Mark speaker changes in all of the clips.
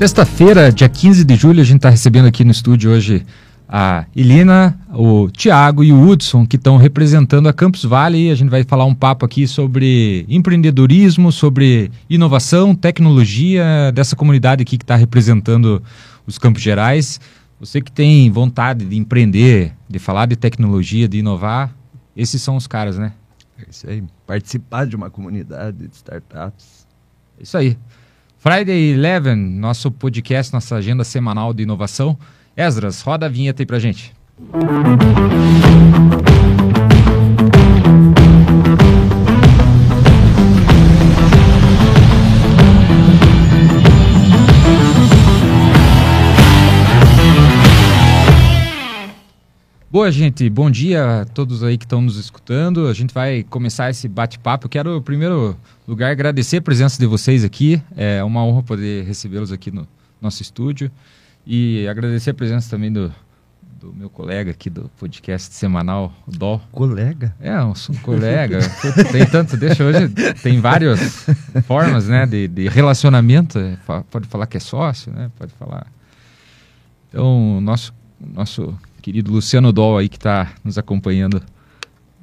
Speaker 1: Sexta-feira, dia 15 de julho, a gente está recebendo aqui no estúdio hoje a Ilina, o Tiago e o Hudson, que estão representando a Campus Valley. A gente vai falar um papo aqui sobre empreendedorismo, sobre inovação, tecnologia dessa comunidade aqui que está representando os Campos Gerais. Você que tem vontade de empreender, de falar de tecnologia, de inovar, esses são os caras, né?
Speaker 2: É isso aí. Participar de uma comunidade de startups.
Speaker 1: É isso aí. Friday Eleven, nosso podcast, nossa agenda semanal de inovação. Esdras, roda a vinheta aí pra gente. Boa, gente. Bom dia a todos aí que estão nos escutando. A gente vai começar esse bate-papo. Quero, primeiro lugar, agradecer a presença de vocês aqui. É uma honra poder recebê-los aqui no nosso estúdio. E agradecer a presença também do, do meu colega aqui do podcast semanal, o Dó.
Speaker 2: Colega?
Speaker 1: É, um, um colega. tem tanto, deixa hoje, tem várias formas, né, de, de relacionamento. É, pode falar que é sócio, né, pode falar. Então, nosso, nosso querido Luciano Doll aí que está nos acompanhando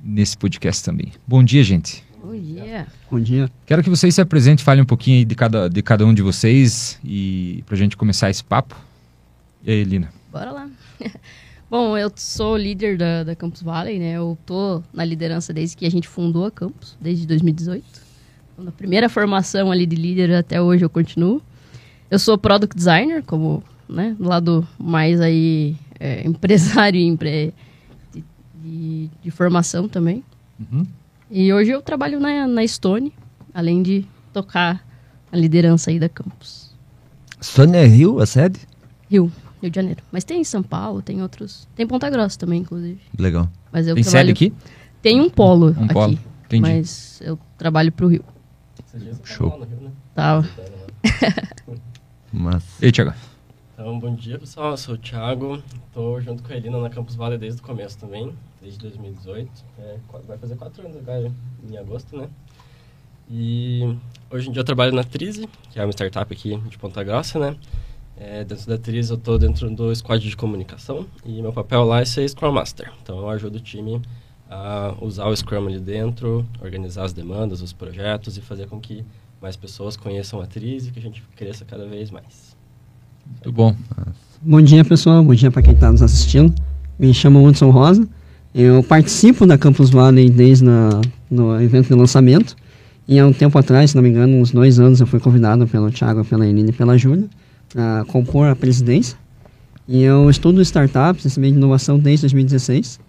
Speaker 1: nesse podcast também. Bom dia, gente.
Speaker 3: Bom dia.
Speaker 4: Bom dia.
Speaker 1: Quero que vocês se apresentem, falem um pouquinho de cada, de cada um de vocês e para a gente começar esse papo. E aí, Lina?
Speaker 3: Bora lá. Bom, eu sou líder da, da Campus Valley, né? Eu tô na liderança desde que a gente fundou a Campus, desde 2018. Então, na primeira formação ali de líder até hoje eu continuo. Eu sou product designer, como, né, do lado mais aí é, empresário empre... de, de, de, formação também. Uhum. E hoje eu trabalho na, na Stone, além de tocar a liderança aí da campus.
Speaker 2: Stone é Rio, a sede?
Speaker 3: Rio, Rio de Janeiro. Mas tem em São Paulo, tem outros. Tem Ponta Grossa também, inclusive.
Speaker 2: Legal.
Speaker 3: Mas eu
Speaker 1: tem
Speaker 3: trabalho...
Speaker 1: sede aqui?
Speaker 3: Tem um polo
Speaker 1: um
Speaker 3: aqui.
Speaker 1: Polo. Entendi.
Speaker 3: Mas eu trabalho pro Rio.
Speaker 2: Show.
Speaker 3: Tava.
Speaker 2: Mas...
Speaker 1: E aí, Thiago?
Speaker 5: Então, bom dia pessoal, eu sou o Thiago, estou junto com a Elina na Campus Valley desde o começo também, desde 2018. É, vai fazer quatro anos agora, em agosto, né? E hoje em dia eu trabalho na Trize, que é uma startup aqui de Ponta Grossa, né? É, dentro da Trize eu estou dentro do squad de comunicação e meu papel lá é ser Scrum Master. Então eu ajudo o time a usar o Scrum ali dentro, organizar as demandas, os projetos e fazer com que mais pessoas conheçam a Trize e que a gente cresça cada vez mais.
Speaker 1: Muito bom.
Speaker 4: Bom dia, pessoal. Bom dia para quem está nos assistindo. Me chamo Hudson Rosa. Eu participo da Campus Valley desde na, no evento de lançamento. E há um tempo atrás, se não me engano, uns dois anos, eu fui convidado pelo Thiago, pela Eline e pela Júlia para compor a presidência. E eu estudo startups, esse meio de inovação desde 2016.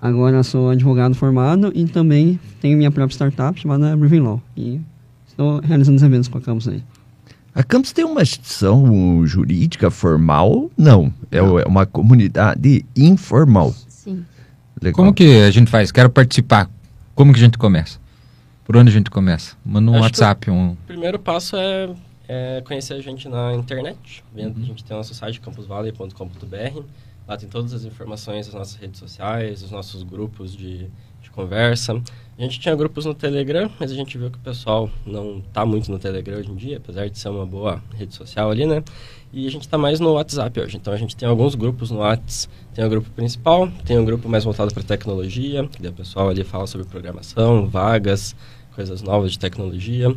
Speaker 4: Agora sou advogado formado e também tenho minha própria startup chamada Law. E estou realizando os eventos com a Campus aí.
Speaker 2: A Campus tem uma instituição jurídica formal? Não, é Não. uma comunidade informal.
Speaker 3: Sim.
Speaker 1: Legal. Como que a gente faz? Quero participar. Como que a gente começa? Por onde a gente começa? Manda um Acho WhatsApp. Um...
Speaker 5: O primeiro passo é, é, conhecer a gente na internet. Uhum. A gente tem o nosso site campusvalley.com.br. Lá tem todas as informações das nossas redes sociais, dos nossos grupos de, de conversa. A gente tinha grupos no Telegram, mas a gente viu que o pessoal não está muito no Telegram hoje em dia, apesar de ser uma boa rede social ali, né? E a gente está mais no WhatsApp hoje. Então a gente tem alguns grupos no WhatsApp. Tem o grupo principal, tem um grupo mais voltado para tecnologia, que o pessoal ali fala sobre programação, vagas, coisas novas de tecnologia.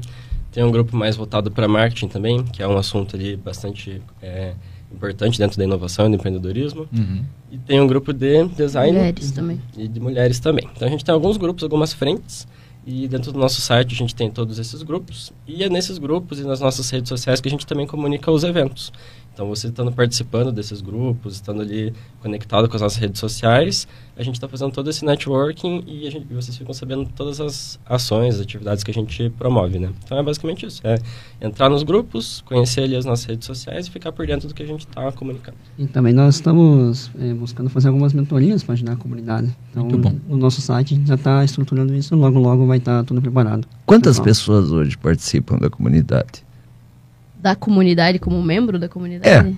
Speaker 5: Tem um grupo mais voltado para marketing também, que é um assunto ali bastante é, importante dentro da inovação e do empreendedorismo. Uhum. E tem um grupo de design.
Speaker 3: Mulheres também.
Speaker 5: E de mulheres também. Então a gente tem alguns grupos, algumas frentes. E dentro do nosso site a gente tem todos esses grupos. E é nesses grupos e nas nossas redes sociais que a gente também comunica os eventos. Então, você estando participando desses grupos, estando ali conectado com as nossas redes sociais, a gente está fazendo todo esse networking e, gente, e, vocês ficam sabendo todas as ações, as atividades que a gente promove, né? Então, é basicamente isso. É entrar nos grupos, conhecer ali as nossas redes sociais e ficar por dentro do que a gente está comunicando.
Speaker 4: E também nós estamos é, buscando fazer algumas mentorias para ajudar a comunidade. Então,
Speaker 1: Muito bom.
Speaker 4: no nosso site a gente já está estruturando isso, logo, logo vai estar tá tudo preparado.
Speaker 2: Quantas pessoas hoje participam da comunidade?
Speaker 3: Da comunidade como membro da comunidade?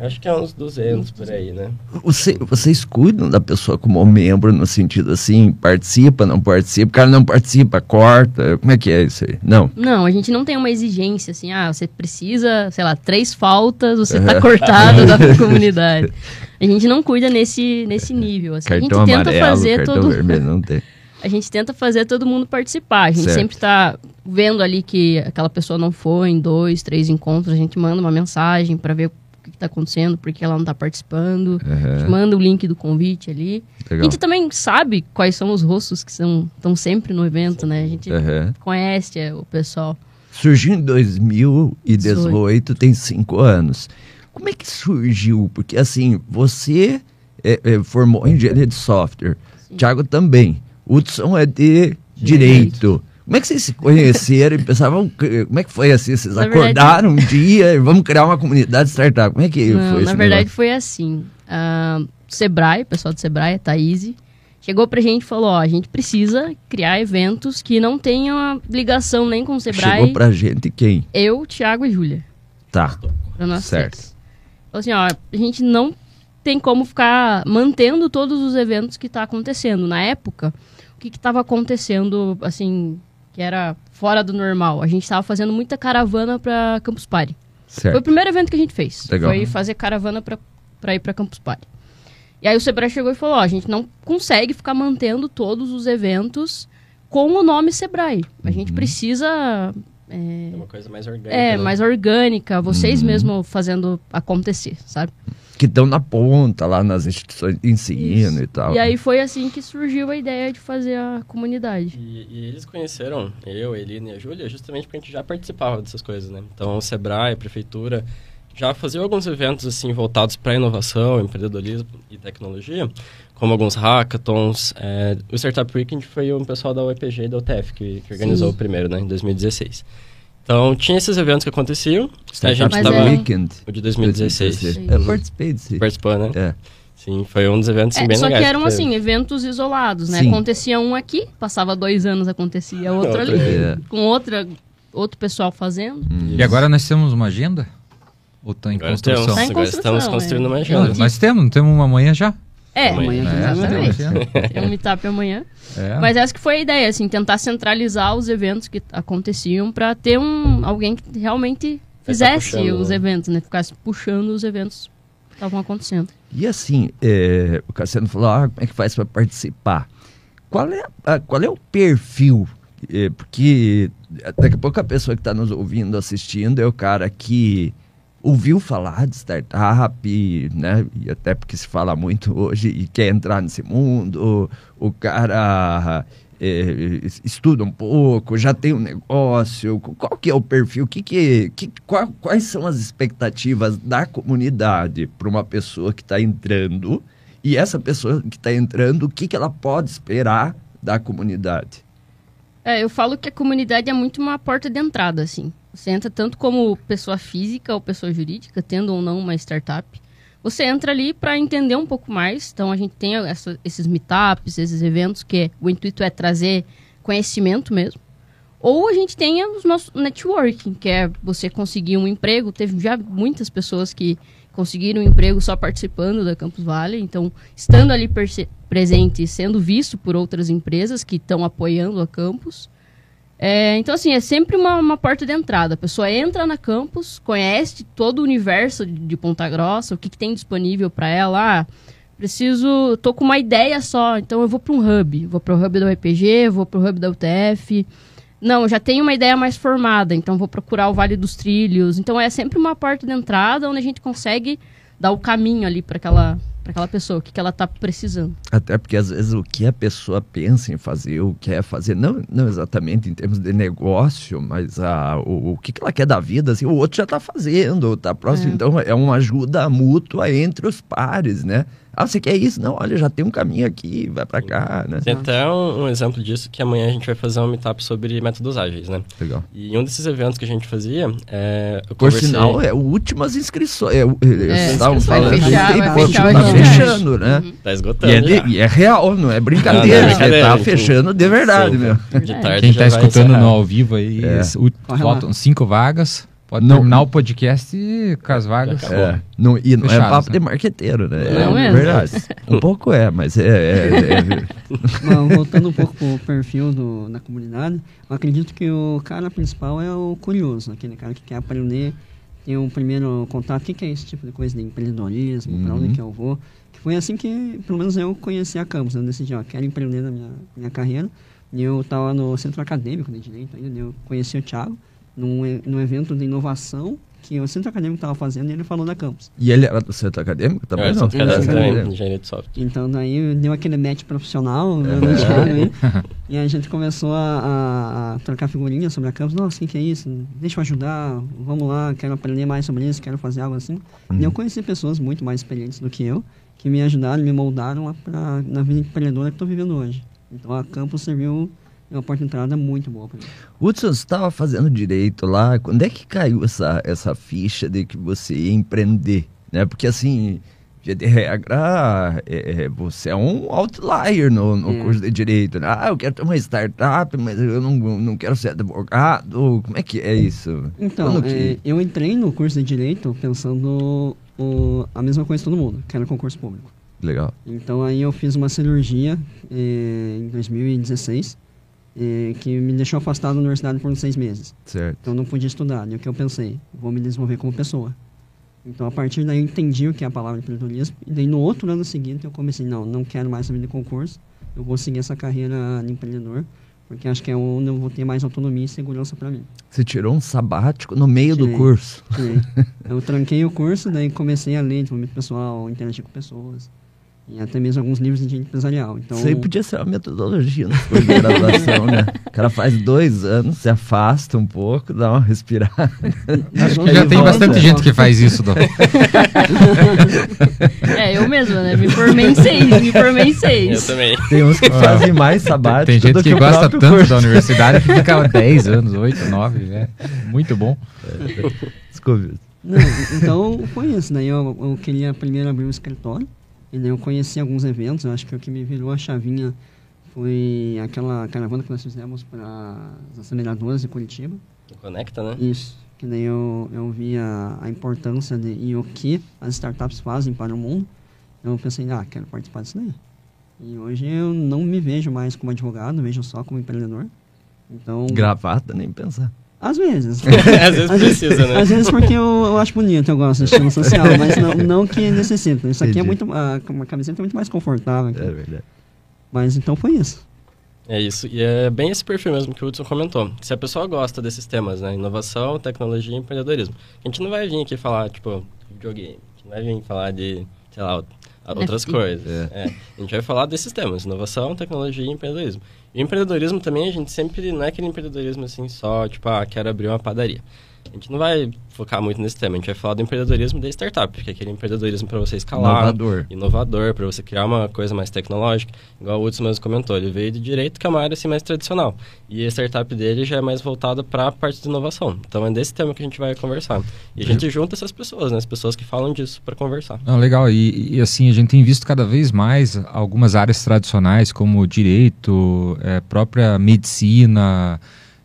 Speaker 5: Acho que é uns 200 por aí, né?
Speaker 2: Você, vocês cuidam da pessoa como membro no sentido assim, participa, não participa, o cara não participa, corta, como é que é isso aí? Não.
Speaker 3: Não, a gente não tem uma exigência assim, ah, você precisa, sei lá, três faltas, você tá cortado da comunidade. A gente não cuida nesse, nesse nível. Assim.
Speaker 2: Cartão
Speaker 3: a gente tenta
Speaker 2: amarelo,
Speaker 3: fazer
Speaker 2: cartão
Speaker 3: todo
Speaker 2: vermelho, não tem.
Speaker 3: A gente tenta fazer todo mundo participar. A gente
Speaker 2: Certo.
Speaker 3: sempre tá vendo ali que aquela pessoa não foi em dois, três encontros, a gente manda uma mensagem para ver o que, que tá acontecendo, por que ela não tá participando. A gente manda o link do convite ali. A
Speaker 2: Legal.
Speaker 3: gente também sabe quais são os rostos que estão sempre no evento, né? A gente
Speaker 2: Aham.
Speaker 3: conhece é, o pessoal.
Speaker 2: Surgiu em 2018, tem cinco anos. Como é que surgiu? Porque assim, você é, é, formou engenharia de software, Thiago também. Hudson é de direito. Como é que vocês se conheceram e pensavam, como é que foi assim? Vocês
Speaker 3: Na verdade-
Speaker 2: acordaram um dia e vamos criar uma comunidade startup. Como é que
Speaker 3: Não,
Speaker 2: foi
Speaker 3: na
Speaker 2: esse
Speaker 3: verdade
Speaker 2: negócio?
Speaker 3: foi assim. O Sebrae, o pessoal do Sebrae, a Thaís, chegou pra gente e falou, ó, a gente precisa criar eventos que não tenham ligação nem com o Sebrae.
Speaker 2: Chegou pra gente quem?
Speaker 3: Eu, Thiago e Júlia.
Speaker 2: Tá. Certo.
Speaker 3: Falou assim, ó, a gente não tem como ficar mantendo todos os eventos que tá acontecendo. Na época, o que que tava acontecendo, assim, que era fora do normal? A gente tava fazendo muita caravana pra Campus Party. Foi o
Speaker 2: Certo.
Speaker 3: primeiro evento que a gente fez.
Speaker 2: Legal.
Speaker 3: Foi fazer caravana pra, pra ir pra Campus Party. E aí o Sebrae chegou e falou, ó, a gente não consegue ficar mantendo todos os eventos com o nome Sebrae. A
Speaker 2: Uhum.
Speaker 3: gente precisa...
Speaker 5: É
Speaker 3: É,
Speaker 5: uma coisa mais orgânica.
Speaker 3: é,
Speaker 5: né?
Speaker 3: mais orgânica, vocês
Speaker 2: Uhum.
Speaker 3: mesmo fazendo acontecer, sabe?
Speaker 2: Que estão na ponta, lá nas instituições de ensino
Speaker 3: Isso.
Speaker 2: e tal.
Speaker 3: E aí foi assim que surgiu a ideia de fazer a comunidade.
Speaker 5: E, e eles conheceram eu, a Elina e a Júlia justamente porque a gente já participava dessas coisas, né? Então, o Sebrae, a prefeitura, já fazia alguns eventos assim voltados para inovação, empreendedorismo e tecnologia, como alguns hackathons. É, o Startup Weekend foi um pessoal da UEPG e da UTF que, que organizou
Speaker 3: Sim.
Speaker 5: o primeiro, né? Em 2016. Então, tinha esses eventos que aconteciam. a
Speaker 2: Startup
Speaker 5: gente tava...
Speaker 3: é-
Speaker 2: Weekend.
Speaker 5: O de 2016.
Speaker 2: 2016. Eu participei desse.
Speaker 5: Participou, né?
Speaker 2: É.
Speaker 5: Sim, foi um dos eventos assim,
Speaker 3: É,
Speaker 5: bem
Speaker 3: só
Speaker 5: legais.
Speaker 3: que eram assim, eventos isolados, né?
Speaker 2: Sim.
Speaker 3: Acontecia um aqui, passava dois anos, acontecia outro ali,
Speaker 2: é.
Speaker 3: com outra, outro pessoal fazendo.
Speaker 2: Hum.
Speaker 1: E agora nós temos uma agenda? Ou está em
Speaker 5: Agora
Speaker 1: construção?
Speaker 5: temos,
Speaker 3: Tá em
Speaker 5: agora
Speaker 3: construção,
Speaker 5: estamos construindo
Speaker 3: é.
Speaker 5: uma
Speaker 1: Não,
Speaker 5: agenda.
Speaker 1: nós temos, não temos uma amanhã já?
Speaker 3: É,
Speaker 5: Amanhã.
Speaker 4: Amanhã,
Speaker 1: É,
Speaker 3: exatamente.
Speaker 1: temos,
Speaker 3: Tem um meetup amanhã.
Speaker 1: é.
Speaker 3: Mas essa que foi a ideia, assim, tentar centralizar os eventos que aconteciam pra ter um alguém que realmente
Speaker 5: tá
Speaker 3: fizesse
Speaker 5: puxando,
Speaker 3: os
Speaker 5: né?
Speaker 3: eventos, né? Ficasse puxando os eventos que estavam acontecendo.
Speaker 2: E assim, é, o Cassiano falou, ah, como é que faz para participar? Qual é, a- qual é o perfil? É, porque daqui a pouco a pessoa que está nos ouvindo, assistindo, é o cara que ouviu falar de startup, né? E até porque se fala muito hoje e quer entrar nesse mundo. O cara é, estuda um pouco, já tem um negócio. Qual que é o perfil? Que que, que, qual- quais são as expectativas da comunidade para uma pessoa que está entrando? E essa pessoa que está entrando, o que, que ela pode esperar da comunidade?
Speaker 3: É, eu falo que a comunidade é muito uma porta de entrada, assim. Você entra tanto como pessoa física ou pessoa jurídica, tendo ou não uma startup. Você entra ali para entender um pouco mais. Então a gente tem essa- esses meetups, esses eventos que o intuito é trazer conhecimento mesmo. Ou a gente tem os nossos networking, que é você conseguir um emprego. Teve já muitas pessoas que conseguiram um emprego só participando da Campus Valley. Então, estando ali presente, sendo visto por outras empresas que estão apoiando a campus. É, então, assim, é sempre uma, uma porta de entrada. A pessoa entra na campus, conhece todo o universo de, de Ponta Grossa, o que, que tem disponível para ela. Ah, preciso, tô com uma ideia só, então eu vou para um hub. Vou para o hub da UEPG, vou para o hub da UTF. Não, já tenho uma ideia mais formada, então vou procurar o Vale dos Trilhos. Então é sempre uma porta de entrada onde a gente consegue dar o caminho ali para aquela, pra aquela pessoa, o que, que ela tá precisando.
Speaker 2: Até porque às vezes o que a pessoa pensa em fazer, o quer fazer, não, não exatamente em termos de negócio, mas a, o, o que, que ela quer da vida, assim, o outro já está fazendo, está próximo.
Speaker 3: É.
Speaker 2: Então é uma ajuda mútua entre os pares, né? Ah, você quer isso? Não, olha, já tem um caminho aqui, vai para cá, né?
Speaker 5: Tem até um, um exemplo disso que amanhã a gente vai fazer um meetup sobre métodos ágeis, né?
Speaker 2: Legal.
Speaker 5: E um desses eventos que a gente fazia, é, eu
Speaker 2: Por
Speaker 5: conversei-
Speaker 2: sinal, é últimas inscrições. É,
Speaker 3: É, vai fechar, vai
Speaker 2: pouco,
Speaker 3: fechar o
Speaker 2: tá
Speaker 3: edital.
Speaker 2: Fechando, né?
Speaker 3: Uhum.
Speaker 5: Tá
Speaker 2: E
Speaker 5: esgotando
Speaker 2: é, de-
Speaker 5: já.
Speaker 2: e é real, não é brincadeira.
Speaker 5: Não, não é
Speaker 2: porque
Speaker 5: brincadeira,
Speaker 2: tá fechando de verdade, meu.
Speaker 5: De tarde
Speaker 1: Quem
Speaker 5: vai
Speaker 1: escutando no ao vivo aí,
Speaker 2: É.
Speaker 1: o- faltam cinco vagas. Pode
Speaker 2: Não-
Speaker 1: terminar o podcast com as vagas.
Speaker 2: É, não, e não é
Speaker 1: Fechadas,
Speaker 2: papo
Speaker 1: né?
Speaker 2: de marqueteiro, né?
Speaker 3: Não
Speaker 2: é
Speaker 3: mesmo.
Speaker 2: verdade. Um pouco é, mas é. é- é-
Speaker 4: Mas voltando um pouco pro perfil do, da comunidade, eu acredito que o cara principal é o curioso, aquele cara que quer aprender, ter um primeiro contato, o que, que é esse tipo de coisa de empreendedorismo, para
Speaker 2: Uhum.
Speaker 4: onde que eu vou. Que foi assim que, pelo menos eu conheci a Campus, eu decidi, ó, quero empreender na minha, minha carreira. E eu estava no centro acadêmico de Direito ainda, eu conheci o Thiago num, num evento de inovação que o centro acadêmico estava fazendo e ele falou da Campus.
Speaker 2: E ele era do centro acadêmico também?
Speaker 5: Eu
Speaker 2: não?
Speaker 5: cadastro
Speaker 4: Não,
Speaker 5: também,
Speaker 2: não.
Speaker 5: engenharia de software.
Speaker 4: Então daí deu aquele match profissional né,
Speaker 2: É.
Speaker 4: aí. E a gente começou a, a- a trocar figurinhas sobre a campus. Nossa, o que, é isso? Deixa eu ajudar, vamos lá, quero aprender mais sobre isso, quero fazer algo assim.
Speaker 2: Uhum.
Speaker 4: E eu conheci pessoas muito mais experientes do que eu, que me ajudaram, me moldaram pra, na vida empreendedora que estou vivendo hoje. Então a campus serviu uma porta de entrada muito boa para mim.
Speaker 2: Hudson, você estava fazendo direito lá. Quando é que caiu essa, essa ficha de que você ia empreender? Né? Porque assim, via de regra, é, é, você é um outlier no, no
Speaker 4: É.
Speaker 2: curso de direito. né? Ah, eu quero ter uma startup, mas eu não, não quero ser advogado. Como é que é isso?
Speaker 4: Então,
Speaker 2: Quando
Speaker 4: é,
Speaker 2: que-
Speaker 4: eu entrei no curso de Direito pensando o- a mesma coisa que todo mundo, que era concurso público.
Speaker 2: Legal.
Speaker 4: Então aí eu fiz uma cirurgia eh, em 2016 eh, que me deixou afastado da universidade por uns seis meses.
Speaker 2: Certo.
Speaker 4: Então não podia estudar. E o que eu pensei? Vou me desenvolver como pessoa. Então a partir daí eu entendi o que é a palavra empreendedorismo. E daí no outro ano seguinte eu comecei, não, não quero mais saber de concurso. Eu vou seguir essa carreira de empreendedor. Porque acho que é onde eu vou ter mais autonomia e segurança para mim.
Speaker 2: Você tirou um sabático no meio do
Speaker 4: Tirei.
Speaker 2: curso.
Speaker 4: Tirei. eu tranquei o curso, daí comecei a ler desenvolvimento pessoal, interagir com pessoas. E até mesmo alguns livros de direito empresarial. Então,
Speaker 2: Isso aí podia ser uma metodologia no curso de graduação, né? O cara faz dois anos, se afasta um pouco, dá uma respirada.
Speaker 4: nós vamos-
Speaker 1: Já tem
Speaker 2: volta.
Speaker 1: bastante gente que faz isso, Dom.
Speaker 3: É, eu mesma, né? Me formei em seis, me formei em
Speaker 5: Eu
Speaker 3: seis.
Speaker 5: também.
Speaker 2: Tem uns que fazem mais sabático
Speaker 1: Tem gente que
Speaker 2: o
Speaker 1: gosta tanto
Speaker 2: curso.
Speaker 1: da universidade que fica 10 anos, 8, 9, né? Muito bom.
Speaker 2: Desculpe.
Speaker 4: Não, então foi isso. Daí eu, eu queria primeiro abrir um escritório. E daí eu conheci alguns eventos. Eu acho que o que me virou a chavinha foi aquela caravana que nós fizemos para as aceleradoras de Curitiba.
Speaker 5: Conecta, né?
Speaker 4: Isso. Que daí eu, eu vi a, a importância de, e o que as startups fazem para o mundo. Então eu pensei, ah, quero participar disso daí. E hoje eu não me vejo mais como advogado, vejo só como empreendedor. Então,
Speaker 2: Gravata, nem pensar.
Speaker 4: às vezes.
Speaker 5: Às vezes precisa, né?
Speaker 4: Às vezes porque eu, eu acho bonito, eu gosto do estilo social, mas não, não que necessita. Isso aqui é
Speaker 2: Entendi.
Speaker 4: muito. A, uma camiseta é muito mais confortável. aqui.
Speaker 2: É verdade.
Speaker 4: Mas então foi isso.
Speaker 5: É isso, e é bem esse perfil mesmo que o Hudson comentou. Se a pessoa gosta desses temas, né? Inovação, tecnologia e empreendedorismo. A gente não vai vir aqui falar, tipo, videogame. A gente não vai vir falar de, sei lá, outras
Speaker 3: NFT.
Speaker 5: coisas. É, a gente vai falar desses temas, inovação, tecnologia e empreendedorismo. E empreendedorismo também, a gente sempre, não é aquele empreendedorismo assim só, tipo, ah, quero abrir uma padaria. A gente não vai focar muito nesse tema, a gente vai falar do empreendedorismo da startup, que é aquele empreendedorismo para você escalar,
Speaker 2: Inovador.
Speaker 5: inovador, para você criar uma coisa mais tecnológica. Igual o Hudson mesmo comentou, ele veio de direito, que é uma área assim, mais tradicional. E a startup dele já é mais voltada para a parte de inovação. Então é desse tema que a gente vai conversar. E a gente junta essas pessoas, né? As pessoas que falam disso para conversar.
Speaker 1: Não, legal. E, e, assim, a gente tem visto cada vez mais algumas áreas tradicionais, como direito, é, própria medicina,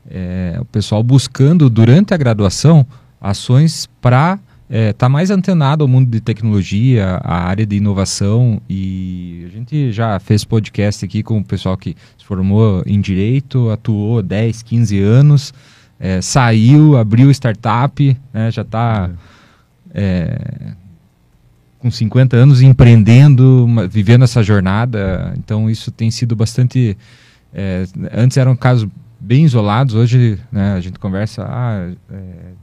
Speaker 1: é, o pessoal buscando durante a graduação ações para estar mais antenado ao mundo de tecnologia, a área de inovação. E a gente já fez podcast aqui com o pessoal que se formou em direito, atuou 10, 15 anos, é, saiu, abriu startup, né, já está com 50 anos empreendendo, uma- vivendo essa jornada. Então isso tem sido bastante. é, antes eram casos bem isolados, hoje né, a gente conversa. Ah, é,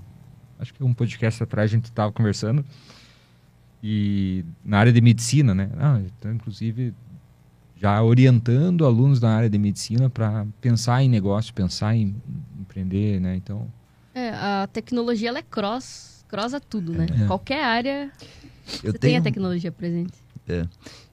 Speaker 1: acho que um podcast atrás a gente estava conversando e na área de medicina, né? Ah, então, inclusive já orientando alunos na área de medicina para pensar em negócio, pensar em empreender, né? Então
Speaker 3: É, a tecnologia ela é cross, crossa tudo, né?
Speaker 1: É.
Speaker 3: Qualquer área
Speaker 2: Eu
Speaker 3: você tem
Speaker 2: tenho,
Speaker 3: a tecnologia presente.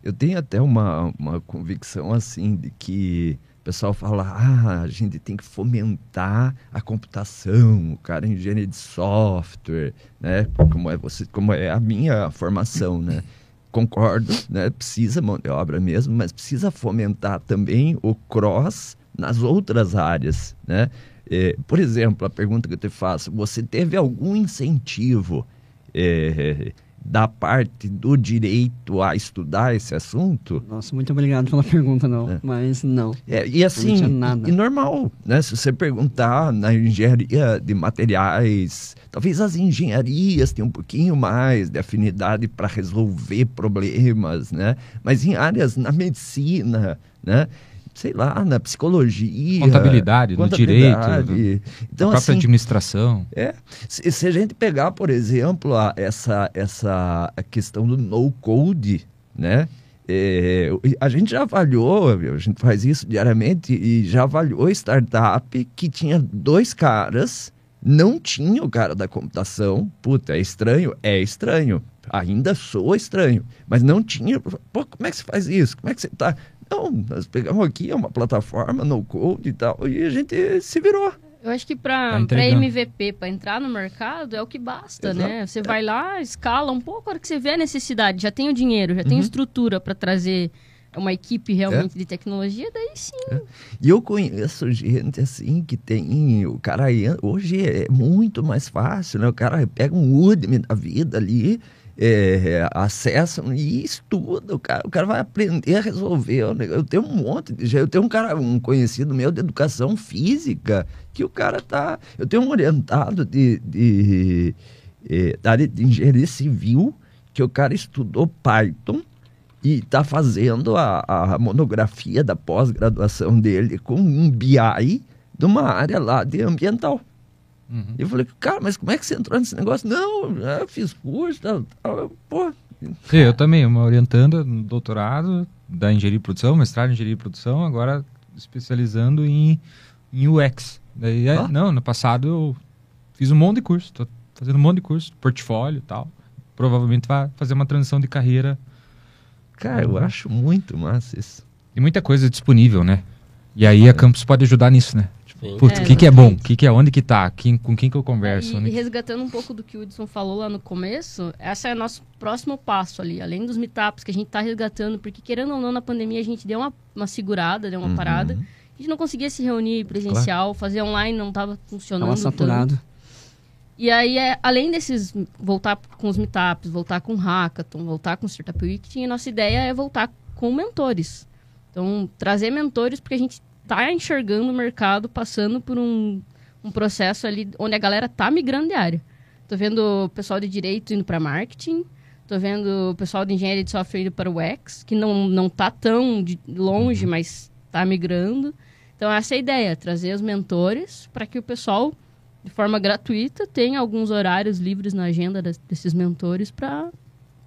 Speaker 2: eu tenho até uma, uma convicção assim de que o pessoal fala, ah, a gente tem que fomentar a computação, o cara é engenheiro de software, né? Como é você, como é a minha formação, né? Concordo, né? Precisa mão de obra mesmo, mas precisa fomentar também o cross nas outras áreas, né? É, por exemplo, a pergunta que eu te faço: você teve algum incentivo é, da parte do direito a estudar esse assunto?
Speaker 4: Nossa, muito obrigado pela pergunta, não.
Speaker 2: É.
Speaker 4: Mas não.
Speaker 2: É, e assim. E, e normal, né? Se você perguntar na engenharia de materiais, talvez as engenharias tenham um pouquinho mais de afinidade para resolver problemas, né? Mas em áreas na medicina, né? Sei lá, na psicologia.
Speaker 1: Contabilidade, no direito,
Speaker 2: contabilidade. Então,
Speaker 1: a própria
Speaker 2: assim,
Speaker 1: administração.
Speaker 2: é, se, se a gente pegar, por exemplo, a- essa, essa a questão do no-code, né? É, a gente já avaliou, a gente faz isso diariamente, e já avaliou startup que tinha dois caras, não tinha o cara da computação, puta, é estranho? É estranho, ainda sou estranho, mas não tinha, pô, como é que você faz isso? Como é que você tá? Não, nós pegamos aqui, é uma plataforma, no-code e tal, e a gente se virou.
Speaker 3: Eu acho que
Speaker 1: Tá
Speaker 3: para
Speaker 1: entregando.
Speaker 3: MVP, para entrar no mercado, é o que basta,
Speaker 2: Exato.
Speaker 3: né? Você vai lá, escala um pouco, a hora que você vê a necessidade, já tem o dinheiro, já tem
Speaker 2: Uhum.
Speaker 3: estrutura para trazer uma equipe realmente
Speaker 2: É.
Speaker 3: de tecnologia, daí sim.
Speaker 2: E eu conheço gente assim que tem. O cara hoje é muito mais fácil, né? O cara pega um Udemy da vida ali, é, acessa e estuda. O cara, o cara vai aprender a resolver. Eu tenho um monte de. Eu tenho um cara, um conhecido meu de educação física, que o cara tá. Eu tenho um orientado de, de, eh, da área de engenharia civil, que o cara estudou Python e está fazendo a, a monografia da pós-graduação dele com um BI de uma área lá de ambiental.
Speaker 1: Uhum.
Speaker 2: E eu falei, cara, mas como é que você entrou nesse negócio? Não, eu fiz curso, tal, tal. pô.
Speaker 1: Sim, eu também, uma orientanda no doutorado da engenharia de produção, mestrado em engenharia de produção, agora especializando em, em UX. Daí,
Speaker 2: Ah.
Speaker 1: Não, no passado eu fiz um monte de curso, tô fazendo um monte de curso, portfólio e tal. Provavelmente vai fazer uma transição de carreira.
Speaker 2: Cara, eu acho muito massa isso.
Speaker 1: E muita coisa disponível, né? E aí a Campus pode ajudar nisso, né?
Speaker 3: É,
Speaker 1: o que, que é bom? O que, que é? Onde que tá? Quem, com quem que eu converso?
Speaker 3: E, e
Speaker 1: que-
Speaker 3: resgatando um pouco do que o Hudson falou lá no começo, esse é o nosso próximo passo ali, além dos meetups que a gente está resgatando, porque querendo ou não, na pandemia a gente deu uma, uma segurada, deu uma
Speaker 2: Uhum.
Speaker 3: parada. A gente não conseguia se reunir presencial, fazer online não estava funcionando.
Speaker 4: Tava
Speaker 3: tanto.
Speaker 4: saturado.
Speaker 3: E aí, é, além desses, voltar com os meetups, voltar com o hackathon, voltar com o Startup Week, a nossa ideia é voltar com mentores. Então, trazer mentores, porque a gente está enxergando o mercado passando por um, um processo ali onde a galera tá migrando de área. Tô vendo o pessoal de direito indo para marketing, tô vendo o pessoal de engenharia de software indo para o UX, que não, não tá tão de longe, mas tá migrando. Então, essa é a ideia, trazer os mentores para que o pessoal de forma gratuita, tem alguns horários livres na agenda des- desses mentores para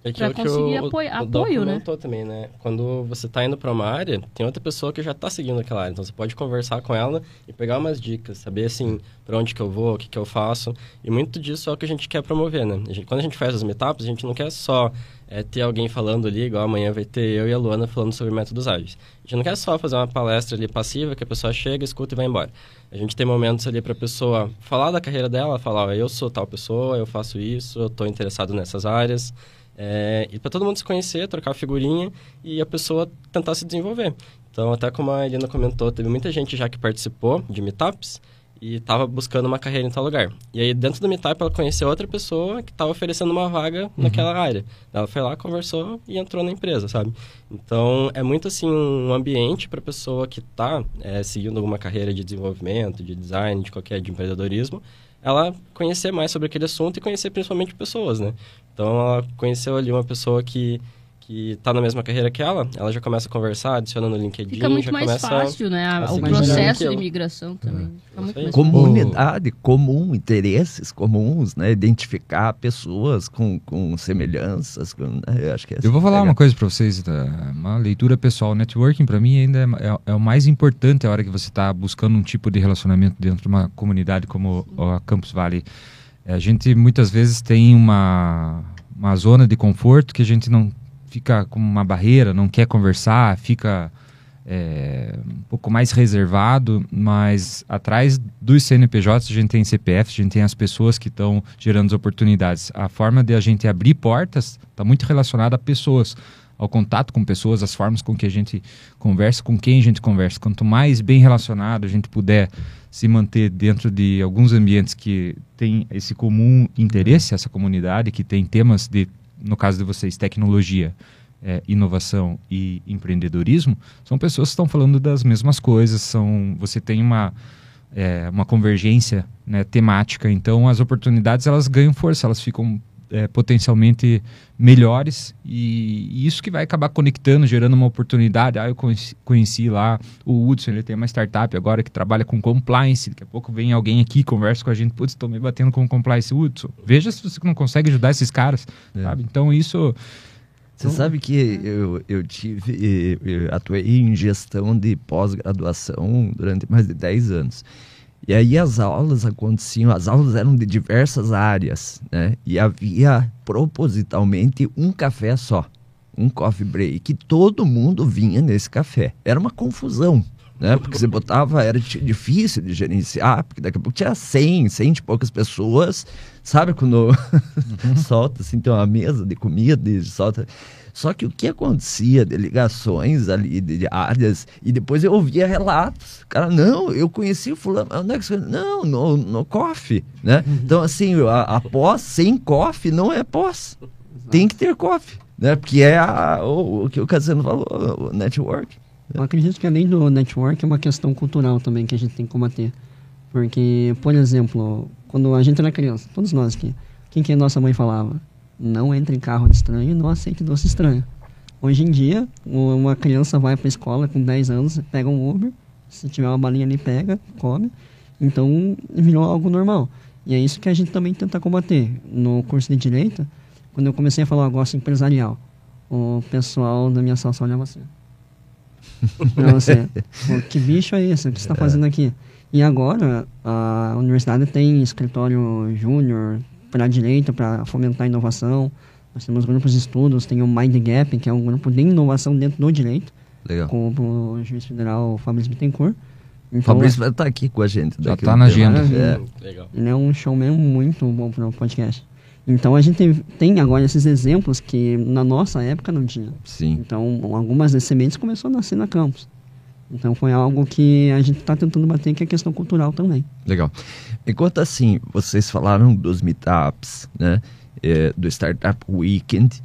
Speaker 5: É
Speaker 3: Pra
Speaker 5: aquilo que
Speaker 3: conseguir
Speaker 5: o,
Speaker 3: apoio- apoio, né?
Speaker 5: também, né? Quando você tá indo para uma área, tem outra pessoa que já tá seguindo aquela área. Então você pode conversar com ela e pegar umas dicas, saber assim, para onde que eu vou, o que que eu faço. E muito disso é o que a gente quer promover, né? A gente- quando a gente faz os meetups, a gente não quer só é, ter alguém falando ali, igual amanhã vai ter eu e a Luana falando sobre métodos ágeis. A gente não quer só fazer uma palestra ali passiva que a pessoa chega, escuta e vai embora. A gente tem momentos ali para a pessoa falar da carreira dela, falar, ó, eu sou tal pessoa, eu faço isso, eu estou interessado nessas áreas. É, e para todo mundo se conhecer, trocar figurinha e a pessoa tentar se desenvolver. Então, até como a Helena comentou, teve muita gente já que participou de meetups e estava buscando uma carreira em tal lugar. E aí, dentro do meetup, ela conheceu outra pessoa que estava oferecendo uma vaga naquela área. Ela foi lá, conversou e entrou na empresa, sabe? Então, é muito assim um ambiente para a pessoa que está seguindo alguma carreira de desenvolvimento, de design, de qualquer de empreendedorismo, ela conhecer mais sobre aquele assunto e conhecer principalmente pessoas, né? Então, ela conheceu ali uma pessoa que que está na mesma carreira que ela, ela já começa a conversar, adiciona no LinkedIn,
Speaker 3: fica muito
Speaker 5: já
Speaker 3: mais
Speaker 5: começa
Speaker 3: fácil, né? a-
Speaker 5: a
Speaker 3: o processo de
Speaker 5: aquilo.
Speaker 3: migração também. Mais
Speaker 2: Comunidade comum, interesses comuns, né? Identificar pessoas com, com semelhanças. Com, né? Eu acho que é
Speaker 1: Eu vou falar
Speaker 2: legal.
Speaker 1: uma coisa para vocês, tá? uma leitura pessoal. Networking, para mim, ainda é, é- é o mais importante a hora que você está buscando um tipo de relacionamento dentro de uma comunidade como a Campus Valley. É, A gente muitas vezes tem uma, uma zona de conforto que a gente não fica com uma barreira, não quer conversar, fica é, um pouco mais reservado, mas atrás dos CNPJs a gente tem CPF, a gente tem as pessoas que estão gerando as oportunidades. A forma de a gente abrir portas está muito relacionada a pessoas, ao contato com pessoas, as formas com que a gente conversa, com quem a gente conversa. Quanto mais bem relacionado a gente puder se manter dentro de alguns ambientes que tem esse comum interesse, essa comunidade que tem temas de, no caso de vocês, tecnologia, é, inovação e empreendedorismo, são pessoas que estão falando das mesmas coisas, são, você tem uma, é, uma convergência né, temática, então as oportunidades elas ganham força, elas ficam é, potencialmente melhores e, e, isso que vai acabar conectando, gerando uma oportunidade. Ah, eu conheci, conheci, lá o Hudson, ele tem uma startup agora que trabalha com compliance. Daqui a pouco vem alguém aqui, conversa com a gente, putz, estou me batendo com compliance, Hudson. Veja se você não consegue ajudar esses caras, é. sabe? Então isso...
Speaker 2: Você então, sabe que eu, eu tive, eu atuei em gestão de pós-graduação durante mais de 10 anos. E aí as aulas aconteciam, as aulas eram de diversas áreas, né? E havia propositalmente um café só, um coffee break, e todo mundo vinha nesse café. Era uma confusão, né? Porque você botava, era difícil de gerenciar, porque daqui a pouco tinha 100, 100 e poucas pessoas, sabe? Quando uhum. solta, assim, tem uma mesa de comida e solta... Só que o que acontecia de ligações ali, de áreas, e depois eu ouvia relatos. Cara, não, eu conheci o fulano. Onde é que você... Não, no, no coffee, né? Uhum. Então, assim, a, a pós sem coffee não é pós. Tem que ter coffee, né? Porque é a, o, o que o Casano falou, o network.
Speaker 4: Eu acredito que além do network é uma questão cultural também que a gente tem que combater. Porque, por exemplo, quando a gente era criança, todos nós aqui, quem que a nossa mãe falava? Não entre em carro de estranho e não aceite doce estranho. Hoje em dia, uma criança vai para a escola com 10 anos, pega um Uber, se tiver uma balinha ali, pega, come. Então, virou algo normal. E é isso que a gente também tenta combater. No curso de Direito, quando eu comecei a falar negócio empresarial, o pessoal da minha sala olhava assim. Pra você, que bicho é esse? O que você está fazendo aqui? E agora, a universidade tem escritório júnior, para a direita, para fomentar a inovação. Nós temos grupos de estudos, tem o Mind Gap, que é um grupo de inovação dentro do direito.
Speaker 2: Legal.
Speaker 4: Com o juiz federal Fabrício Bittencourt.
Speaker 2: Então, Fabrício vai estar aqui com a gente.
Speaker 1: Já está na agenda.
Speaker 4: É. Legal. Ele é um showman muito bom para o podcast. Então a gente tem, agora esses exemplos que na nossa época não tinha.
Speaker 2: Sim.
Speaker 4: Então algumas das sementes começou a nascer na campus. Então foi algo que a gente está tentando bater, que é a questão cultural também.
Speaker 2: Legal. Enquanto assim, vocês falaram dos meetups, né, é, do Startup Weekend.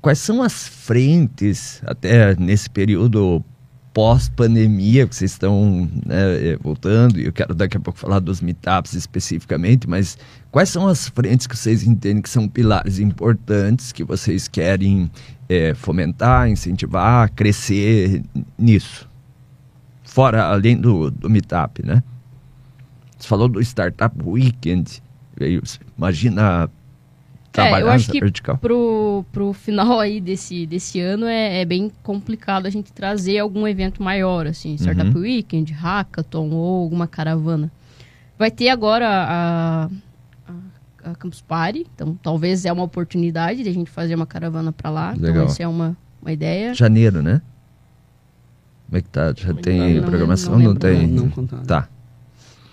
Speaker 2: Quais são as frentes, até nesse período pós-pandemia, que vocês estão né, é, voltando, e eu quero daqui a pouco falar dos meetups especificamente, mas quais são as frentes que vocês entendem que são pilares importantes que vocês querem é, fomentar, incentivar, crescer nisso? Fora, além do, do Meetup, né? Você falou do Startup Weekend. Imagina trabalhar é, eu
Speaker 3: acho
Speaker 2: que vertical.
Speaker 3: Pro, pro final aí desse, desse ano é, é bem complicado a gente trazer algum evento maior, assim, Startup uhum. Weekend, Hackathon ou alguma caravana. Vai ter agora a, a, a, Campus Party, então talvez é uma oportunidade de a gente fazer uma caravana para lá. Então, Legal. Então essa é uma, uma ideia.
Speaker 2: Janeiro, né? Como é que tá? Já tem não, programação? Não, não, não tem?
Speaker 4: Não, não
Speaker 2: Tá.